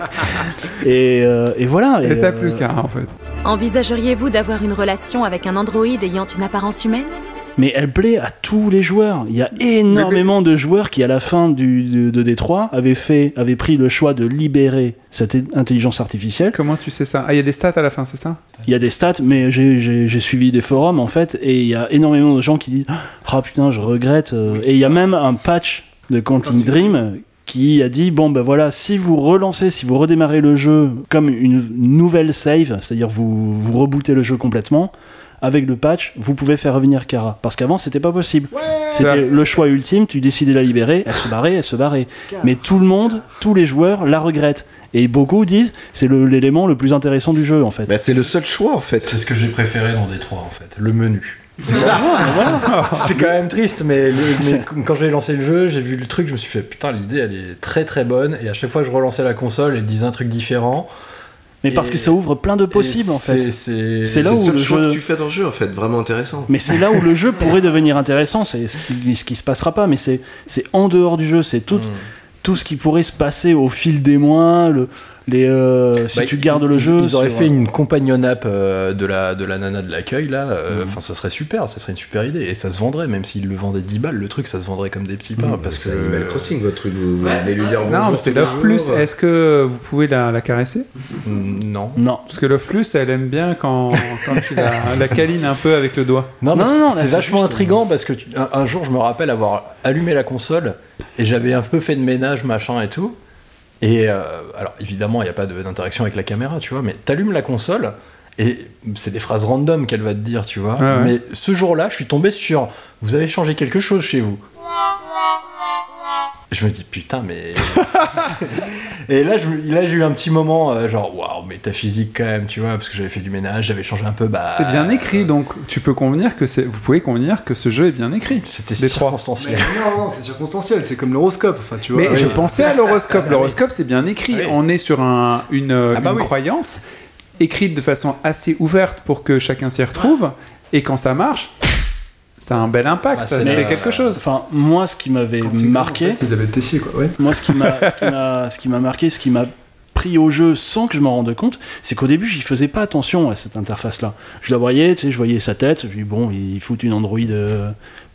et, euh, et voilà. Et t'as euh, plus qu'un en fait. Envisageriez-vous d'avoir une relation avec un androïde ayant une apparence humaine? Mais elle plaît à tous les joueurs. Il y a énormément de joueurs qui, à la fin du, de, de Détroit, avaient, fait, avaient pris le choix de libérer cette intelligence artificielle. Comment tu sais ça? Ah, il y a des stats à la fin, c'est ça? Il y a des stats, mais j'ai- suivi des forums en fait, et il y a énormément de gens qui disent Ah putain, je regrette. euh, Et il y a même un patch de Quantum Dream qui a dit Bon ben voilà, si vous relancez, si vous redémarrez le jeu comme une nouvelle save, c'est-à-dire vous, vous rebootez le jeu complètement, avec le patch, vous pouvez faire revenir Kara. Parce qu'avant, c'était pas possible. C'était le choix ultime, tu décidais de la libérer, elle se barrait, elle se barrait. Mais tout le monde, tous les joueurs la regrettent. Et beaucoup disent c'est l'élément le plus intéressant du jeu en fait. Bah, c'est le seul choix en fait. C'est ce que j'ai préféré dans Détroit en fait, le menu. C'est voilà. *laughs* quand même triste, mais, le- mais quand j'ai lancé le jeu, j'ai vu le truc, je me suis fait putain, l'idée elle est très très bonne. Et à chaque fois que je relançais la console, elle disait un truc différent. Mais parce que ça ouvre plein de possibles en fait. c'est- là où le choix jeu. que tu fais dans le jeu en fait, vraiment intéressant. Mais c'est là où le jeu pourrait devenir intéressant, c'est ce qui, ce qui se passera pas, mais c'est en dehors du jeu, c'est tout, tout ce qui pourrait se passer au fil des mois, le, les, euh, si Bah, tu ils- gardes le jeu. Ils auraient sur- fait une compagnon app euh, de, la, de la nana de l'accueil là. euh, Mhm. Enfin, ça serait super, ça serait une super idée. Et ça se vendrait, même s'ils le vendaient 10 balles, le truc ça se vendrait comme des petits pains. Mmh, parce c'est que Animal Crossing votre truc, vous, Ouais, vous allez lui dire Non, bonjour c'est Love Plus. Est-ce que vous pouvez la, la caresser? Mm, Non. Non. Parce que Love Plus, elle aime bien quand, quand tu la, *laughs* la câlines un peu avec le doigt. Non, Non, c'est- non, c'est vachement intriguant parce que tu- un, un jour, je me rappelle avoir allumé la console et j'avais un peu fait de ménage, machin et tout. Et euh, alors, évidemment, il n'y a pas d'interaction avec la caméra, tu vois, mais t'allumes la console et c'est des phrases random qu'elle va te dire, tu vois. Ouais. Mais ce jour-là, je suis tombé sur Vous avez changé quelque chose chez vous. Je me dis putain mais et là je, là j'ai eu un petit moment euh, genre waouh mais ta physique quand même tu vois parce que j'avais fait du ménage j'avais changé un peu bah C'est bien écrit, donc tu peux convenir que c'est. Vous pouvez convenir que ce jeu est bien écrit. c'était circonstanciel Mais non, non, c'est circonstanciel, c'est comme l'horoscope. Enfin, tu vois. Mais Oui. je pensais à l'horoscope. Ah, L'horoscope, c'est bien écrit. Ah oui. On est sur un- une, Ah bah une oui. croyance écrite de façon assez ouverte pour que chacun s'y retrouve. Et quand ça marche, ça a un bel impact. Bah, ça fait quelque chose. Enfin, moi, ce qui m'avait marqué, en fait, Tessier, quoi. Ouais. moi, ce qui m'a, ce qui *laughs* m'a, ce qui m'a marqué, ce qui m'a pris au jeu sans que je m'en rende compte, c'est qu'au début, j'y faisais pas attention à cette interface-là. Je la voyais, tu sais, je voyais sa tête, je me dis, bon, il fout une Android euh,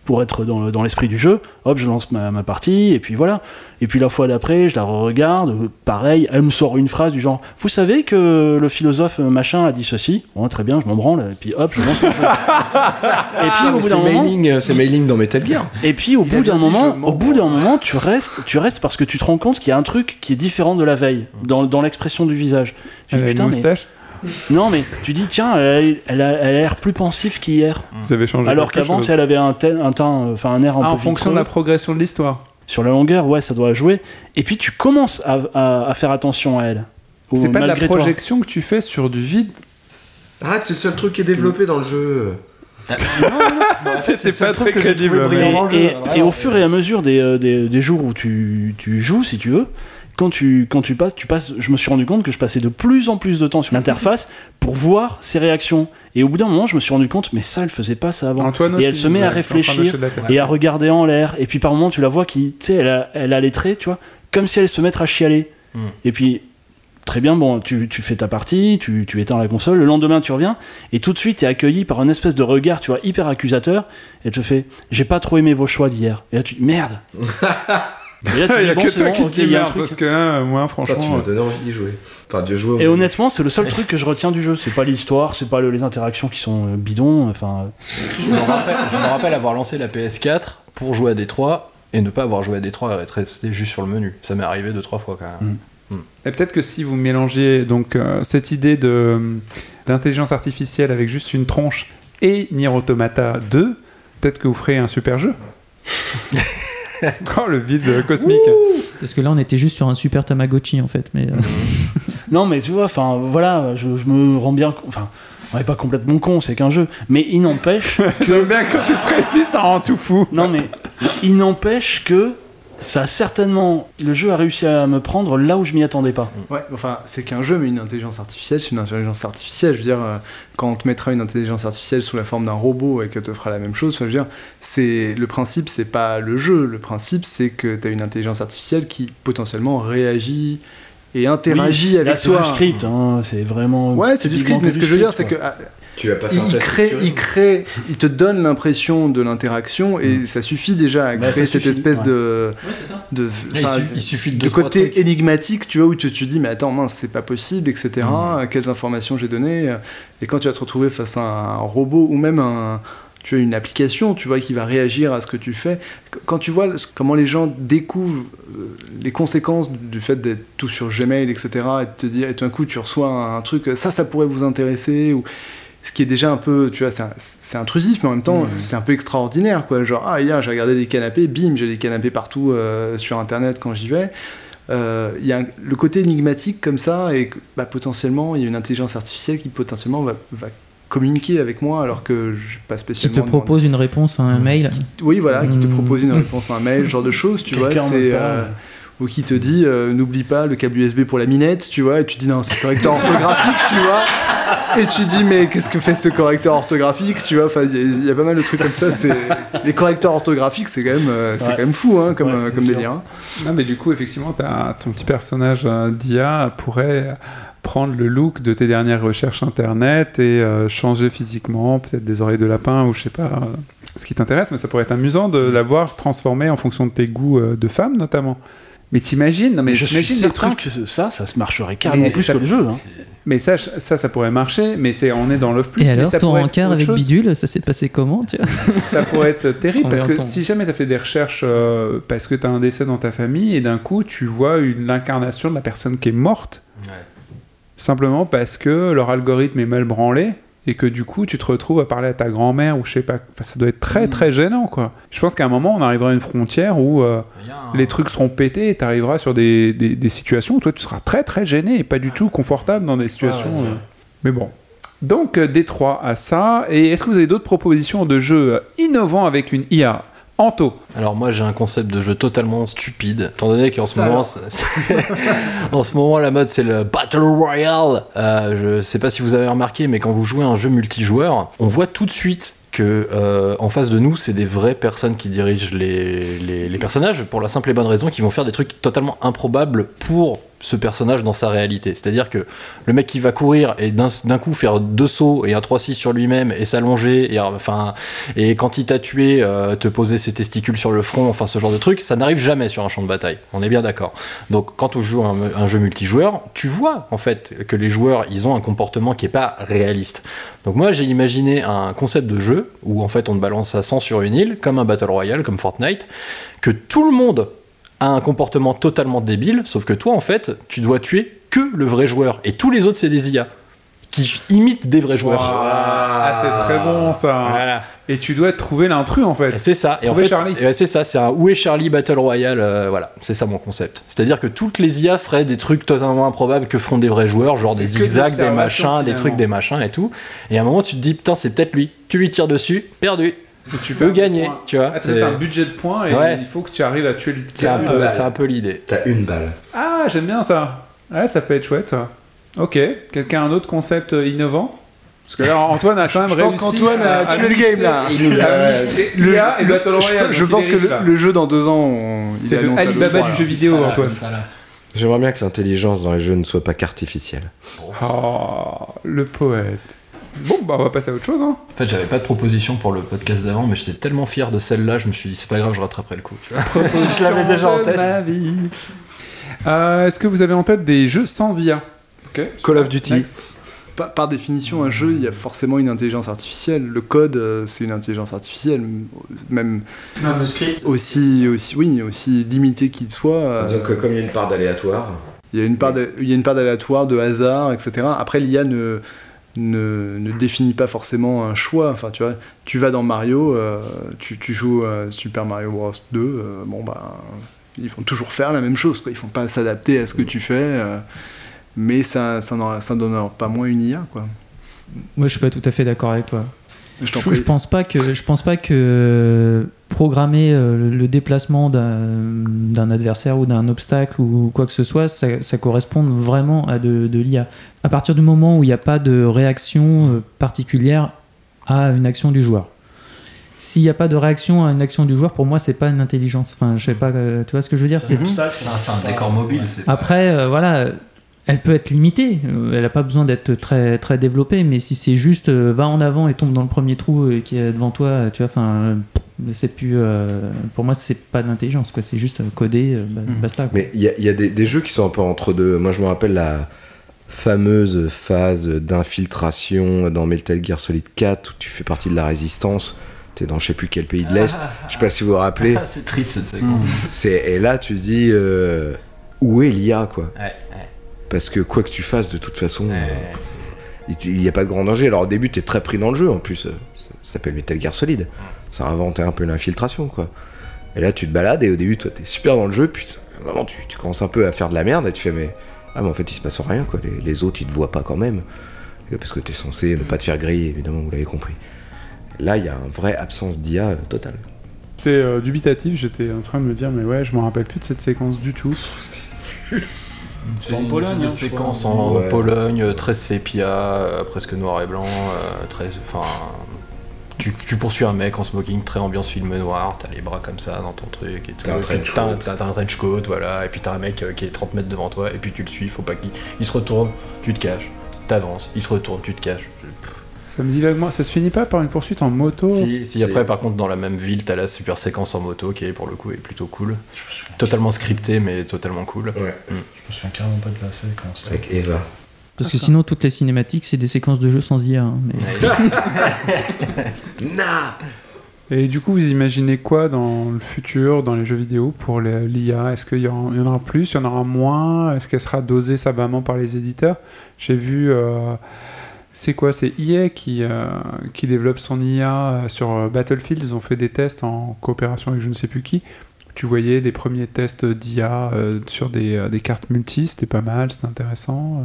pour être dans, dans l'esprit du jeu, hop, je lance ma, ma partie, et puis voilà. Et puis la fois d'après, je la regarde, pareil, elle me sort une phrase du genre, vous savez que le philosophe machin a dit ceci? Bon, très bien, je m'en branle, et puis hop, je lance le jeu. *laughs* et puis au bout c'est d'un moment, mailing, euh, c'est mailing dans Metal Gear. et puis au bout d'un moment, m'en au bout d'un moment, tu restes, tu restes parce que tu te rends compte qu'il y a un truc qui est différent de la veille dans, dans l'expression du visage. A une putain, mais- moustache? *laughs* Non mais tu dis tiens, elle, a- elle a, elle a l'air plus pensif qu'hier. Vous avez changé. Alors quelque qu'avant, chose. elle avait un, tel- un teint, euh, enfin un air un Ah, peu en fonction de vitreux. la progression de l'histoire. Sur la longueur, ouais, ça doit jouer. Et puis tu commences à, à- à faire attention à elle. Au- C'est pas de la malgré toi. projection que tu fais sur du vide. Arrête, c'est le seul truc qui est développé dans le jeu. *laughs* C'était pas très truc que j'ai crédible. brillant dans le Et, jeu, et- vraiment. et au fur et à mesure des, euh, des, des jours où tu, tu joues, si tu veux, quand tu, quand tu passes, tu passes, je me suis rendu compte que je passais de plus en plus de temps sur l'interface pour voir ses réactions. Et au bout d'un moment, je me suis rendu compte, mais ça, elle faisait pas ça avant. Antoine et elle se met à réfléchir et à regarder en l'air. Et puis par moments, tu la vois qui, tu sais, elle a, elle a les traits, tu vois, comme si elle se mettre à chialer. Mm. Et puis, Très bien, bon, tu, tu fais ta partie, tu, tu éteins la console, le lendemain tu reviens, et tout de suite tu es accueilli par un espèce de regard, tu vois, hyper accusateur, et tu te fais J'ai pas trop aimé vos choix d'hier. Et là tu dis Merde *laughs* là, *laughs* Il y a bon, que toi bon, qui ok, te dis il y a un merde, truc. parce que là, moi, Toi, franchement. tu m'as donné envie d'y jouer. Enfin, de jouer. Et honnêtement, c'est le seul truc que je retiens du jeu. C'est pas l'histoire, c'est pas le- les interactions qui sont euh, bidons. Enfin, Je me, rappelle, je me rappelle avoir lancé la PS4 pour jouer à Détroit et ne pas avoir joué à Détroit et être resté juste sur le menu. Ça m'est arrivé deux trois fois quand même. Et peut-être que si vous mélangez donc euh, cette idée de d'intelligence artificielle avec juste une tronche et Nier Automata 2, peut-être que vous ferez un super jeu. *laughs* *laughs* oh le vide cosmique. Parce que là, on était juste sur un super Tamagotchi en fait. Mais euh, *laughs* non, mais tu vois, enfin, voilà, je, je me rends bien. Enfin, on n'est pas complètement con, c'est qu'un jeu. Mais il n'empêche *laughs* J'aime bien quand tu précises, ça rend tout fou. Non, mais il n'empêche que ça a certainement. Le jeu a réussi à me prendre là où je m'y attendais pas. Ouais, enfin, c'est qu'un jeu, mais une intelligence artificielle, c'est une intelligence artificielle. Je veux dire, euh, quand on te mettra une intelligence artificielle sous la forme d'un robot et qu'elle te fera la même chose, enfin, je veux dire, c'est le principe, c'est pas le jeu. Le principe, c'est que tu as une intelligence artificielle qui potentiellement réagit et interagit Oui, avec là, c'est toi. du script, hein, c'est vraiment. Ouais, c'est du script, mais ce que je veux dire, c'est que ah, Tu vas pas faire il, crée, il crée, il te donne l'impression de l'interaction et ça suffit déjà à Bah, créer cette suffit, espèce ouais. de, Ouais, c'est ça. de, il enfin, su- il suffit de côté trucs. énigmatique, tu vois, où tu te dis mais attends mince c'est pas possible, etc. Mm. Quelles informations j'ai données Et quand tu vas te retrouver face à un robot ou même un tu as une application, tu vois, qui va réagir à ce que tu fais. Qu- Quand tu vois comment les gens découvrent euh, les conséquences du- fait d'être tout sur Gmail, etc., et de te dire, et tout d'un coup, tu reçois un, un truc, ça, ça pourrait vous intéresser, ou ce qui est déjà un peu, tu vois, c'est intrusif, mais en même temps, c'est un peu extraordinaire, quoi. Genre, ah, hier, j'ai regardé des canapés, bim, j'ai des canapés partout euh, sur Internet quand j'y vais. Euh, Il y a un- le côté énigmatique comme ça, et bah, potentiellement, il y a une intelligence artificielle qui potentiellement va, va communiquer avec moi, alors que je pas qui spécialement. te demandé. propose une réponse à un mail. Oui, voilà, qui te Hmm. propose une *laughs* réponse à un mail, ce genre de choses, tu vois. C'est, ou qui te dit, euh, n'oublie pas le câble USB pour la minette, tu vois, et tu dis, non, c'est le correcteur orthographique, tu vois. Et tu dis, mais qu'est-ce que fait ce correcteur orthographique, tu vois. Enfin, il y, a- il y a pas mal de trucs comme ça. C'est... Les correcteurs orthographiques, c'est quand même, euh, c'est Ouais. quand même fou, hein, comme, Ouais, euh, comme délire. hein. Non, mais du coup, effectivement, t'as- ton petit personnage euh, d'IA pourrait prendre le look de tes dernières recherches internet et euh, changer physiquement, peut-être des oreilles de lapin ou je sais pas euh, ce qui t'intéresse, mais ça pourrait être amusant de l'avoir transformé en fonction de tes goûts euh, de femme notamment. Mais t'imagines, non mais je suis t'imagines les certain trucs. que ça, ça se marcherait carrément Mais plus ça- que le jeu. hein. Mais ça, ça, ça pourrait marcher, mais c'est on est dans l'off plus. Et mais alors, ça ton pourrait être rencard autre avec chose. bidule, ça s'est passé comment tu vois *laughs* *laughs* ça pourrait être terrible parce que si jamais tu as fait des recherches euh, parce que tu as un décès dans ta famille et d'un coup tu vois une l'incarnation de la personne qui est morte simplement parce que leur algorithme est mal branlé et que du coup tu te retrouves à parler à ta grand-mère ou je sais pas Enfin, ça doit être très très gênant quoi. Je pense qu'à un moment on arrivera à une frontière où euh, un- les trucs seront pétés et tu arriveras sur des, des- des situations où toi tu seras très très gêné et pas du tout confortable dans des situations euh, mais bon. Donc euh, Détroit à ça. Et est-ce que vous avez d'autres propositions de jeux innovants avec une IA Anto Alors moi j'ai un concept de jeu totalement stupide, étant donné qu'en ce Ça moment, *laughs* en ce moment la mode c'est le Battle Royale. Euh, je sais pas si vous avez remarqué, mais quand vous jouez à un jeu multijoueur, on voit tout de suite que euh, en face de nous c'est des vraies personnes qui dirigent les, les, les personnages pour la simple et bonne raison qu'ils vont faire des trucs totalement improbables pour ce personnage dans sa réalité. C'est-à-dire que le mec qui va courir et d'un coup faire deux sauts et un 3-6 sur lui-même et s'allonger et enfin et quand il t'a tué euh, te poser ses testicules sur le front, enfin ce genre de truc, ça n'arrive jamais sur un champ de bataille. On est bien d'accord. Donc quand on joue un, un jeu multijoueur, tu vois en fait que les joueurs ils ont un comportement qui est pas réaliste. Donc moi j'ai imaginé un concept de jeu où en fait on te balance à 100 sur une île comme un battle royale comme Fortnite que tout le monde a un comportement totalement débile, sauf que toi, en fait, tu dois tuer que le vrai joueur. Et tous les autres, c'est des IA qui imitent des vrais joueurs. ah c'est très bon ça Voilà. et tu dois trouver l'intrus en fait C'est ça. Et en Trouver fait, Charlie? c'est ça. C'est un Où est Charlie Battle Royale? euh, voilà, c'est ça mon concept. C'est-à-dire que toutes les IA feraient des trucs totalement improbables que font des vrais joueurs, genre des zigzags, des machins, des trucs, des machins et tout. Et à un moment, tu te dis putain, c'est peut-être lui. Tu lui tires dessus, perdu. Et tu peux gagner, tu vois, Ah, c'est- un budget de points et Ouais. il faut que tu arrives à tuer le C'est un peu, balle. c'est un peu l'idée. T'as une balle. Ah, j'aime bien ça. Ouais, ça peut être chouette ça. Ok, quelqu'un a un autre concept euh, innovant? Parce que là, *laughs* Antoine a quand même Je pense réussi. qu'Antoine a tué le game là. Il nous a- Le- l'IA et le- Battle je- Royale. Je, donc pense que le, jeu dans deux ans, on- C'est le Alibaba l'E3, du là. jeu vidéo, Ça, Antoine. J'aimerais bien que l'intelligence dans les jeux ne soit pas qu'artificielle. Oh, le poète. Bon, bah on va passer à autre chose. Hein. En fait, j'avais pas de proposition pour le podcast d'avant, mais j'étais tellement fier de celle-là, je me suis dit, c'est pas grave, je rattraperai le coup. tu vois. *laughs* je l'avais déjà en tête. ma vie. Euh, Est-ce que vous avez en tête des jeux sans IA. Call of Duty. Next. Par, par définition, un jeu, il y a forcément une intelligence artificielle. Le code, euh, c'est une intelligence artificielle, même le script. aussi, aussi, oui, aussi limité qu'il soit. euh, que comme il y a une part d'aléatoire, Il y a une part, de- il y a une part d'aléatoire, de hasard, etc. Après, l'IA ne, ne, ne définit pas forcément un choix. Enfin, tu vois, tu vas dans Mario, euh, tu, tu joues à Super Mario Bros 2, euh, bon bah, ils vont toujours faire la même chose. Quoi. Ils font pas s'adapter à ce que tu fais, euh, mais ça, ça, ça donne pas moins une IA, quoi. Moi, je suis pas tout à fait d'accord avec toi. Je Je, prie. je pense pas que je pense pas que programmer euh, le déplacement d'un adversaire ou d'un obstacle ou quoi que ce soit, ça, ça corresponde vraiment à de, de l'IA. À partir du moment où il n'y a pas de réaction euh, particulière à une action du joueur. S'il n'y a pas de réaction à une action du joueur, pour moi, c'est pas une intelligence. Enfin, je sais pas, euh, tu vois ce que je veux dire C'est un, c'est un décor mobile. après, euh, voilà, elle peut être limitée. Elle n'a pas besoin d'être très, très développée. Mais si c'est juste euh, va en avant et tombe dans le premier trou qui est devant toi, tu vois, enfin, euh, c'est plus. euh, pour moi, c'est pas de l'intelligence, quoi. C'est juste euh, coder, euh, ba- basta. quoi. Mais il y a, il y a des, des jeux qui sont un peu entre deux. Moi, je me rappelle la fameuse phase d'infiltration dans Metal Gear Solid 4 où tu fais partie de la résistance. T'es dans je sais plus quel pays de l'Est. Je sais pas si vous vous rappelez. Ah, *laughs* c'est triste cette séquence. C'est, et là, tu dis euh, où est l'IA, quoi? Ouais, ouais. Parce que quoi que tu fasses, de toute façon, euh, il n'y a pas de grand danger. Alors au début, t'es très pris dans le jeu en plus. Euh, Ça, s'appelle Metal Gear Solid. Ça a inventé un peu l'infiltration, quoi. Et là, tu te balades et au début, toi, t'es super dans le jeu. Puis vraiment, tu, tu commences un peu à faire de la merde et tu fais, mais. Ah, mais en fait, il se passe rien, quoi. Les, les autres, ils te voient pas quand même. Et Parce que t'es censé ne pas te faire griller, évidemment, vous l'avez compris. Là, il y a une vraie absence d'IA euh, totale. J'étais euh, dubitatif, j'étais en train de me dire, mais ouais, je me rappelle plus de cette séquence du tout. C'est une Pologne, de hein, séquence crois. en Ouais. Pologne, euh, très sépia, euh, presque noir et blanc, euh, très, enfin, tu, tu poursuis un mec en smoking, très ambiance film noir, t'as les bras comme ça dans ton truc et tout. T'as un trench coat. t'as- t'as un trench coat, voilà, et puis t'as un mec euh, qui est 30 mètres devant toi, et puis tu le suis, faut pas qu'il il se retourne, tu te caches, t'avances, il se retourne, tu te caches. Ça me dit vaguement, ça se finit pas par une poursuite en moto Si, si après par contre dans la même ville t'as la super séquence en moto qui est pour le coup est plutôt cool, totalement scripté mais totalement cool. Ouais. Mm. Je me souviens carrément pas de la séquence. Avec Eva. Parce que sinon, toutes les cinématiques, c'est des séquences de jeux sans IA. hein, mais... *laughs* Et du coup, vous imaginez quoi dans le futur, dans les jeux vidéo, pour l'IA Est-ce qu'il y, en il y en aura plus, il y en aura moins? Est-ce qu'elle sera dosée savamment par les éditeurs? J'ai vu, euh, c'est quoi? C'est EA qui, euh, qui développe son IA euh, sur Battlefield. Ils ont fait des tests en coopération avec je ne sais plus qui. Tu voyais des premiers tests d'IA euh, sur des, des cartes multi, c'était pas mal, c'était intéressant.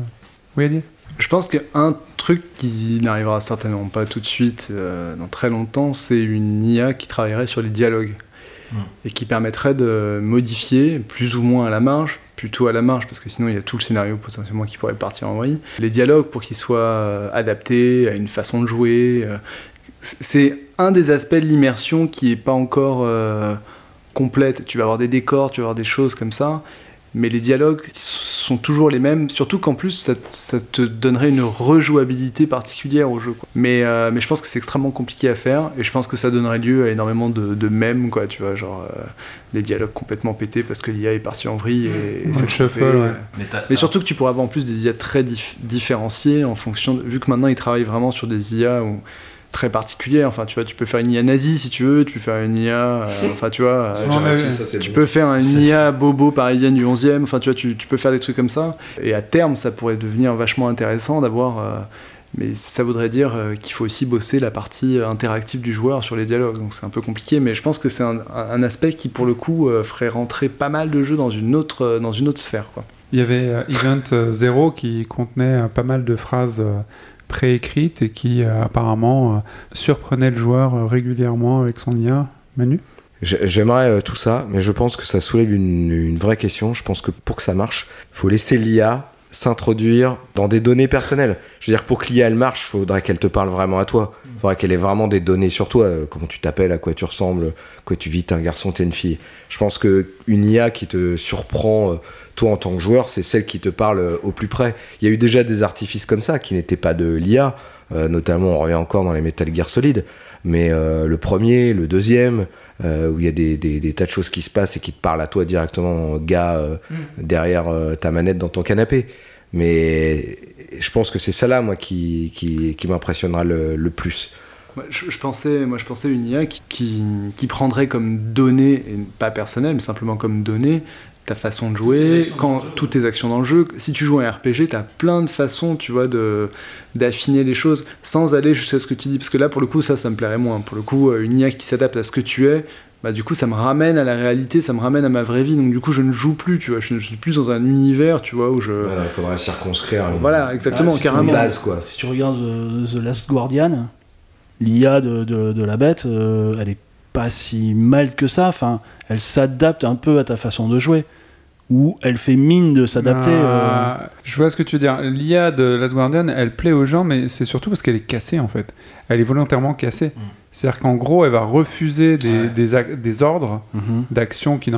Oui, Adi Je pense qu'un truc qui n'arrivera certainement pas tout de suite, euh, dans très longtemps, c'est une IA qui travaillerait sur les dialogues Mm. et qui permettrait de modifier plus ou moins à la marge, plutôt à la marge, parce que sinon il y a tout le scénario potentiellement qui pourrait partir en vrille. Les dialogues pour qu'ils soient euh, adaptés à une façon de jouer. euh, c'est un des aspects de l'immersion qui est pas encore euh, complète. Tu vas avoir des décors, tu vas avoir des choses comme ça, mais les dialogues sont toujours les mêmes, surtout qu'en plus ça, ça te donnerait une rejouabilité particulière au jeu. quoi. Mais, euh, mais je pense que c'est extrêmement compliqué à faire, et je pense que ça donnerait lieu à énormément de, de mèmes, quoi, tu vois, genre euh, des dialogues complètement pétés parce que l'IA est partie en vrille et, et te shuffle, ouais. euh, Mais surtout que tu pourrais avoir en plus des IA très dif- différenciées en fonction de, vu que maintenant ils travaillent vraiment sur des IA où- très particulières. Enfin, tu vois, tu peux faire une IA nazie si tu veux, tu peux faire une IA, euh, *laughs* enfin, tu vois, euh, tu- avais- ça, c'est tu bon. peux faire une IA bobo parisienne du 11e. Enfin, tu vois, tu, tu peux faire des trucs comme ça. Et à terme, ça pourrait devenir vachement intéressant d'avoir. euh, mais ça voudrait dire euh, qu'il faut aussi bosser la partie euh, interactive du joueur sur les dialogues. Donc c'est un peu compliqué, mais je pense que c'est un, un aspect qui, pour le coup, euh, ferait rentrer pas mal de jeux dans une autre, euh, dans une autre sphère. Quoi. Il y avait euh, Event euh, Zero qui contenait euh, pas mal de phrases préécrites et qui euh, apparemment euh, surprenait le joueur euh, régulièrement avec son IA. Manu? J'ai- J'aimerais tout ça, mais je pense que ça soulève une, une vraie question. Je pense que pour que ça marche, il faut laisser l'IA s'introduire dans des données personnelles. Je veux dire, pour que l'IA elle marche, il faudrait qu'elle te parle vraiment à toi. faudrait qu'elle ait vraiment des données sur toi, euh, comment tu t'appelles, à quoi tu ressembles, quoi tu vis, t'es un garçon, t'es une fille. Je pense que une IA qui te surprend, euh, toi en tant que joueur, c'est celle qui te parle euh, au plus près. Il y a eu déjà des artifices comme ça qui n'étaient pas de l'IA, euh, notamment on revient encore dans les Metal Gear Solid, mais euh, le premier, le deuxième, euh, où il y a des, des- des tas de choses qui se passent et qui te parlent à toi directement, gars, euh, derrière euh, ta manette dans ton canapé. Mais je pense que c'est ça là, moi, qui, qui, qui m'impressionnera le, le plus. Moi, je, je pensais, moi, je pensais une IA qui, qui, qui prendrait comme donnée, et pas personnelle, mais simplement comme donnée, ta façon de jouer, quand toutes tes actions dans le jeu. Si tu joues à un RPG, tu as plein de façons, tu vois, de d'affiner les choses sans aller jusqu'à ce que tu dis. Parce que là, pour le coup, ça, ça me plairait moins. Pour le coup, euh, une IA qui s'adapte à ce que tu es, bah, du coup, ça me ramène à la réalité, ça me ramène à ma vraie vie. Donc, du coup, je ne joue plus, tu vois. Je ne suis plus dans un univers, tu vois, où je. il faudrait circonscrire. une- Voilà, exactement, Ah, si carrément. Base, quoi. Si tu regardes The, The Last Guardian, l'IA de, de- de la bête, euh, elle est pas si mal que ça. Enfin, elle s'adapte un peu à ta façon de jouer. Ou elle fait mine de s'adapter. euh, Ah, Je vois ce que tu veux dire. L'IA de Last Guardian, elle plaît aux gens, mais c'est surtout parce qu'elle est cassée en fait. Elle est volontairement cassée. C'est-à-dire qu'en gros, elle va refuser des, des, ordres Mhm. d'action qui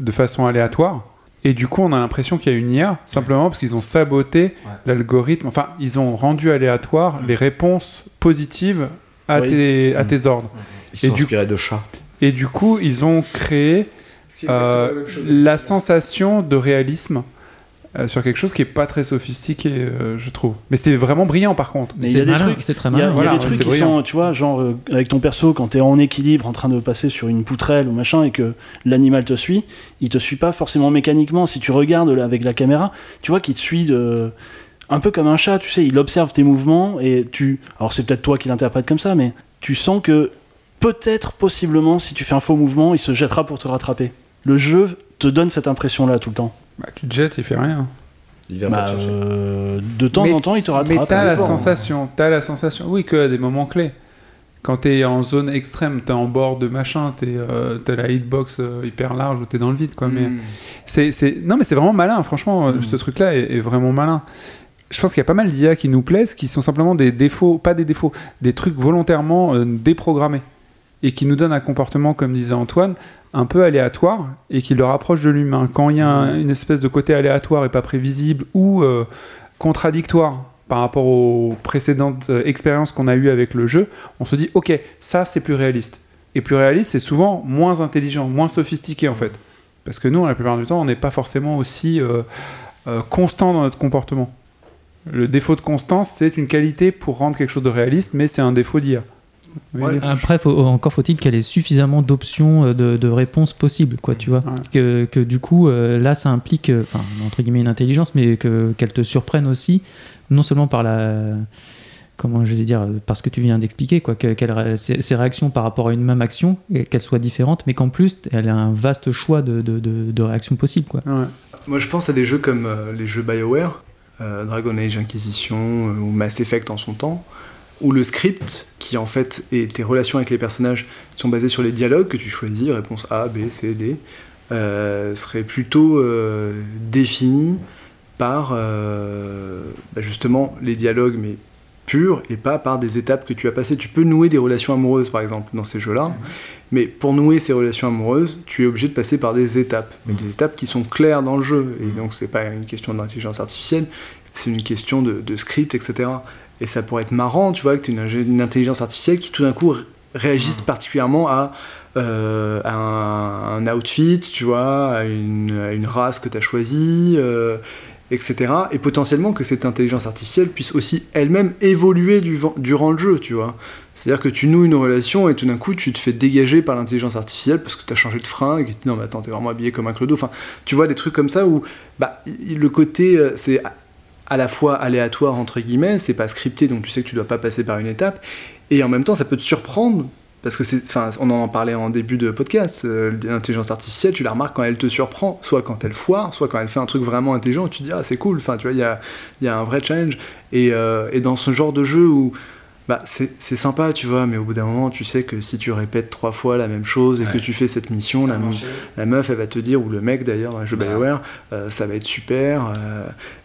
de façon aléatoire. Et du coup, on a l'impression qu'il y a une IA, simplement parce qu'ils ont saboté l'algorithme. Enfin, ils ont rendu aléatoire les réponses positives à, Oui. tes, à Mhm. tes ordres. Ils sont inspirés de chats. Et du coup, ils ont créé euh, la sensation de réalisme euh, sur quelque chose qui est pas très sophistiqué, euh, je trouve. Mais c'est vraiment brillant par contre. Mais il y a des trucs, il y a, il y a Voilà, des ouais, trucs c'est qui brillant. sont, tu vois, genre euh, avec ton perso, quand t'es en équilibre, en train de passer sur une poutrelle ou machin, et que l'animal te suit, il te suit pas forcément mécaniquement. Si tu regardes là, avec la caméra, tu vois qu'il te suit de un peu comme un chat, tu sais, il observe tes mouvements et tu. Alors c'est peut-être toi qui l'interprètes comme ça, mais tu sens que peut-être, possiblement, si tu fais un faux mouvement, il se jettera pour te rattraper. Le jeu te donne cette impression-là tout le temps. Bah, tu te jettes, il fait rien. Il vient Bah, pas te chercher. euh, de temps Mais- en temps, il te rattrape. Mais t'as la dépend. sensation, t'as la sensation, oui, qu'à des moments clés. Quand t'es en zone extrême, t'es en bord de machin, t'es, euh, t'as la hitbox euh, hyper large où t'es dans le vide, quoi. Mais Mm. c'est, c'est, non, mais c'est vraiment malin. Franchement, euh, Mm. ce truc-là est, est vraiment malin. Je pense qu'il y a pas mal d'IA qui nous plaisent, qui sont simplement des défauts, pas des défauts, des trucs volontairement euh, déprogrammés et qui nous donnent un comportement, comme disait Antoine, un peu aléatoire et qui le rapproche de l'humain. Quand il y a un- une espèce de côté aléatoire et pas prévisible ou euh, contradictoire par rapport aux précédentes euh, expériences qu'on a eues avec le jeu, on se dit ok, ça c'est plus réaliste. Et plus réaliste, c'est souvent moins intelligent, moins sophistiqué en fait. Parce que nous, la plupart du temps, on n'est pas forcément aussi euh, constant dans notre comportement. Le défaut de constance, c'est une qualité pour rendre quelque chose de réaliste, mais c'est un défaut d'IA. Après, faut- encore faut-il qu'elle ait suffisamment d'options euh, de, de réponses possibles, quoi, tu vois. Que, que du coup, euh, là, ça implique, euh, enfin, entre guillemets, une intelligence, mais que, qu'elle te surprenne aussi, non seulement par la. Comment je vais dire, parce que tu viens d'expliquer, quoi, que- ses, ses réactions par rapport à une même action, et qu'elles soient différentes, mais qu'en plus, elle a un vaste choix de, de, de- de réactions possibles, quoi. Moi, je pense à des jeux comme euh, les jeux BioWare, euh, Dragon Age Inquisition euh, ou Mass Effect en son temps, où le script, qui en fait est tes relations avec les personnages, sont basées sur les dialogues que tu choisis, réponse A, B, C, D, euh, serait plutôt euh, défini par euh, bah, justement les dialogues, mais purs, et pas par des étapes que tu as passées. Tu peux nouer des relations amoureuses, par exemple, dans ces jeux-là, mais pour nouer ces relations amoureuses, tu es obligé de passer par des étapes, mais des étapes qui sont claires dans le jeu. Et donc, c'est pas une question d'intelligence artificielle, c'est une question de, de script, etc. Et ça pourrait être marrant, tu vois, que tu aies une, une intelligence artificielle qui tout d'un coup ré- réagisse particulièrement à, euh, à un, un outfit, tu vois, à une, à une race que tu as choisie, euh, etc. Et potentiellement que cette intelligence artificielle puisse aussi elle-même évoluer du- durant le jeu, tu vois. C'est-à-dire que tu noues une relation et tout d'un coup tu te fais dégager par l'intelligence artificielle parce que tu as changé de fringue et tu te dis non mais attends t'es vraiment habillé comme un clodo. Enfin tu vois des trucs comme ça où bah, le côté euh, c'est à- la fois aléatoire entre guillemets, c'est pas scripté donc tu sais que tu dois pas passer par une étape et en même temps ça peut te surprendre parce que c'est, enfin, on en parlait en début de podcast, euh, l'intelligence artificielle, tu la remarques quand elle te surprend, soit quand elle foire, soit quand elle fait un truc vraiment intelligent, tu te dis ah c'est cool, enfin tu vois il y a, y a un vrai challenge et, euh, et dans ce genre de jeu où Bah, c'est sympa, tu vois, mais au bout d'un moment, tu sais que si tu répètes trois fois la même chose et que tu fais cette mission, la, meuf, elle va te dire, ou le mec d'ailleurs, dans les jeux Bah. BioWare, euh, ça va être super,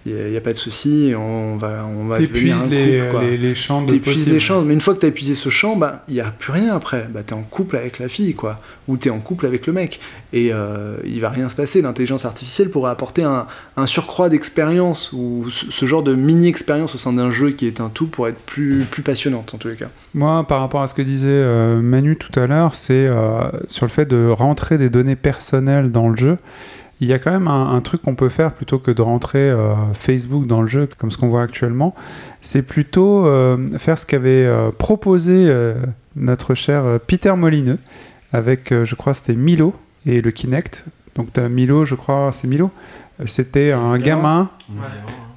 il n'y a, pas de souci, on va, on va devenir un les, couple, quoi. les, les champs de les champs, mais une fois que t'as épuisé ce champ, bah, il n'y a plus rien après. Bah, t'es en couple avec la fille, quoi. Ou t'es en couple avec le mec. Et euh, il va rien se passer. L'intelligence artificielle pourrait apporter un, un surcroît d'expérience, ou ce, ce genre de mini-expérience au sein d'un jeu qui est un tout pour être plus, plus en tous les cas. Moi, par rapport à ce que disait euh, Manu tout à l'heure, c'est euh, sur le fait de rentrer des données personnelles dans le jeu. Il y a quand même un, truc qu'on peut faire plutôt que de rentrer euh, Facebook dans le jeu, comme ce qu'on voit actuellement. C'est plutôt faire ce qu'avait proposé notre cher Peter Molineux avec, je crois, c'était Milo et le Kinect. Donc, t'as Milo, je crois, c'est Milo? C'était un gamin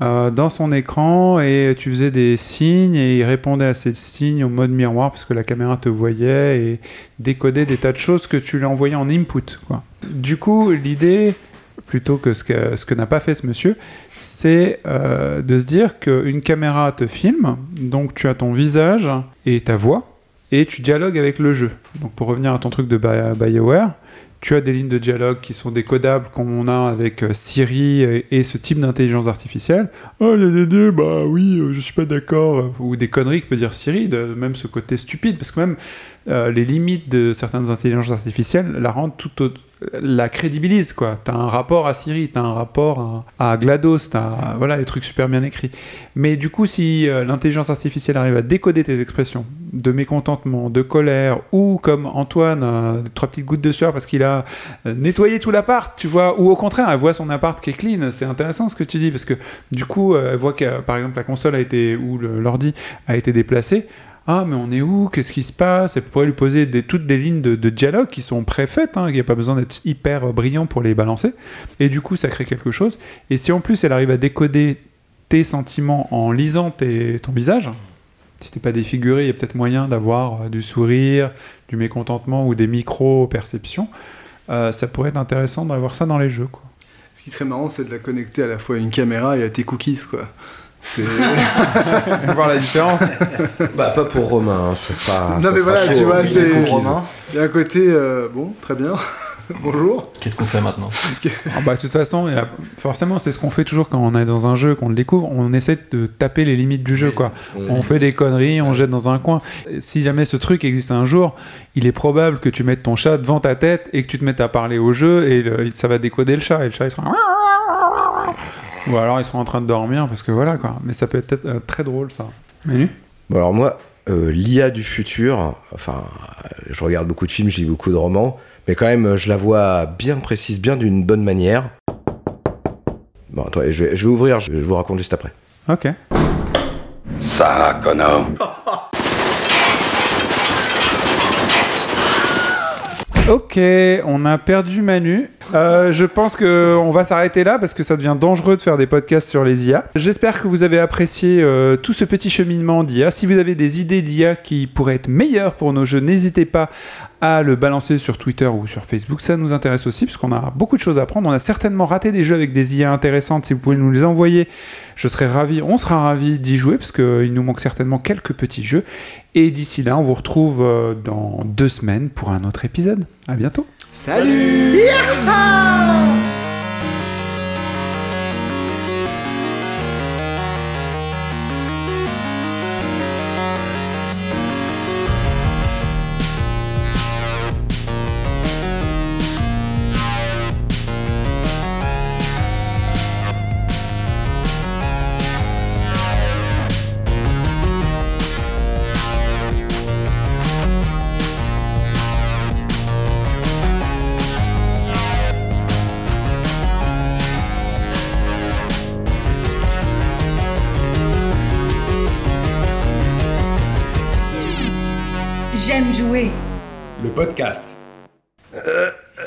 euh, dans son écran et tu faisais des signes et il répondait à ces signes au mode miroir parce que la caméra te voyait et décodait des tas de choses que tu lui envoyais en input. Quoi. Du coup, l'idée, plutôt que ce que, ce que n'a pas fait ce monsieur, c'est euh, de se dire qu'une caméra te filme, donc tu as ton visage et ta voix et tu dialogues avec le jeu. Donc pour revenir à ton truc de Bi- BioWare, tu as des lignes de dialogue qui sont décodables comme on a avec euh, Siri et, ce type d'intelligence artificielle. Oh, les deux, bah oui, euh, je suis pas d'accord. Ou des conneries que peut dire Siri, même ce côté stupide, parce que même euh, les limites de certaines intelligences artificielles la rendent tout au- la crédibilisent quoi. T'as un rapport à Siri, t'as un rapport à, GLaDOS, t'as voilà des trucs super bien écrits. Mais du coup, si euh, l'intelligence artificielle arrive à décoder tes expressions de mécontentement, de colère, ou comme Antoine, euh, trois petites gouttes de sueur parce qu'il a euh, nettoyé tout l'appart, tu vois, ou au contraire, elle voit son appart qui est clean. C'est intéressant ce que tu dis parce que du coup, elle voit que par exemple la console a été ou l'ordi a été déplacé. Ah, mais on est où? Qu'est-ce qui se passe? Elle pourrait lui poser des, toutes des lignes de, dialogue qui sont préfaites, hein, il n'y a pas besoin d'être hyper brillant pour les balancer. Et du coup, ça crée quelque chose. Et si en plus elle arrive à décoder tes sentiments en lisant ton visage, si t'es pas défiguré, il y a peut-être moyen d'avoir euh, du sourire, du mécontentement ou des micro-perceptions. Euh, ça pourrait être intéressant d'avoir ça dans les jeux. Ce qui serait marrant, c'est de la connecter à la fois à une caméra et à tes cookies, quoi. C'est. *laughs* Voir la différence. Bah, pas pour Romain, hein, ça sera. non, ça mais sera voilà, chaud, tu vois, c'est. cookies. Il y a un côté. euh, bon, très bien. *laughs* Bonjour. Qu'est-ce qu'on fait maintenant *laughs* Ah bah, de toute façon, il y a- forcément, c'est ce qu'on fait toujours quand on est dans un jeu, qu'on le découvre. On essaie de taper les limites du jeu, quoi. Oui. On fait des conneries, on jette dans un coin. Si jamais ce truc existe un jour, il est probable que tu mettes ton chat devant ta tête et que tu te mettes à parler au jeu et le- ça va décoder le chat et le chat il sera. Ou alors ils seront en train de dormir parce que voilà quoi. Mais ça peut être euh, très drôle ça. Manu? Bon, alors moi, euh, l'IA du futur, enfin, euh, je regarde beaucoup de films, je lis beaucoup de romans, mais quand même, je la vois bien précise, bien d'une bonne manière. Bon, attendez, je vais, je vais ouvrir, je, je vous raconte juste après. Ok. Sarah Connor. *laughs* Ok, on a perdu Manu. Euh, je pense que on va s'arrêter là parce que ça devient dangereux de faire des podcasts sur les IA. J'espère que vous avez apprécié euh, tout ce petit cheminement d'IA. Si vous avez des idées d'IA qui pourraient être meilleures pour nos jeux, n'hésitez pas à le balancer sur Twitter ou sur Facebook. Ça nous intéresse aussi parce qu'on a beaucoup de choses à apprendre. On a certainement raté des jeux avec des IA intéressantes. Si vous pouvez nous les envoyer, je serais ravi. On sera ravi d'y jouer parce qu'il nous manque certainement quelques petits jeux. Et d'ici là, on vous retrouve euh, dans deux semaines pour un autre épisode. À bientôt. Salut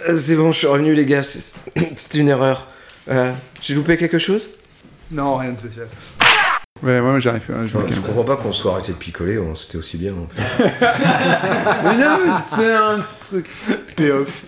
Ah, c'est bon, je suis revenu, les gars. C'était *coughs* une erreur. Euh, j'ai loupé quelque chose? Non, rien de spécial. Ouais, moi ouais, j'arrive. Hein, je, ouais, comprends pas qu'on soit arrêté de picoler, on c'était aussi bien. En fait. *laughs* mais non, c'est un truc. Payoff.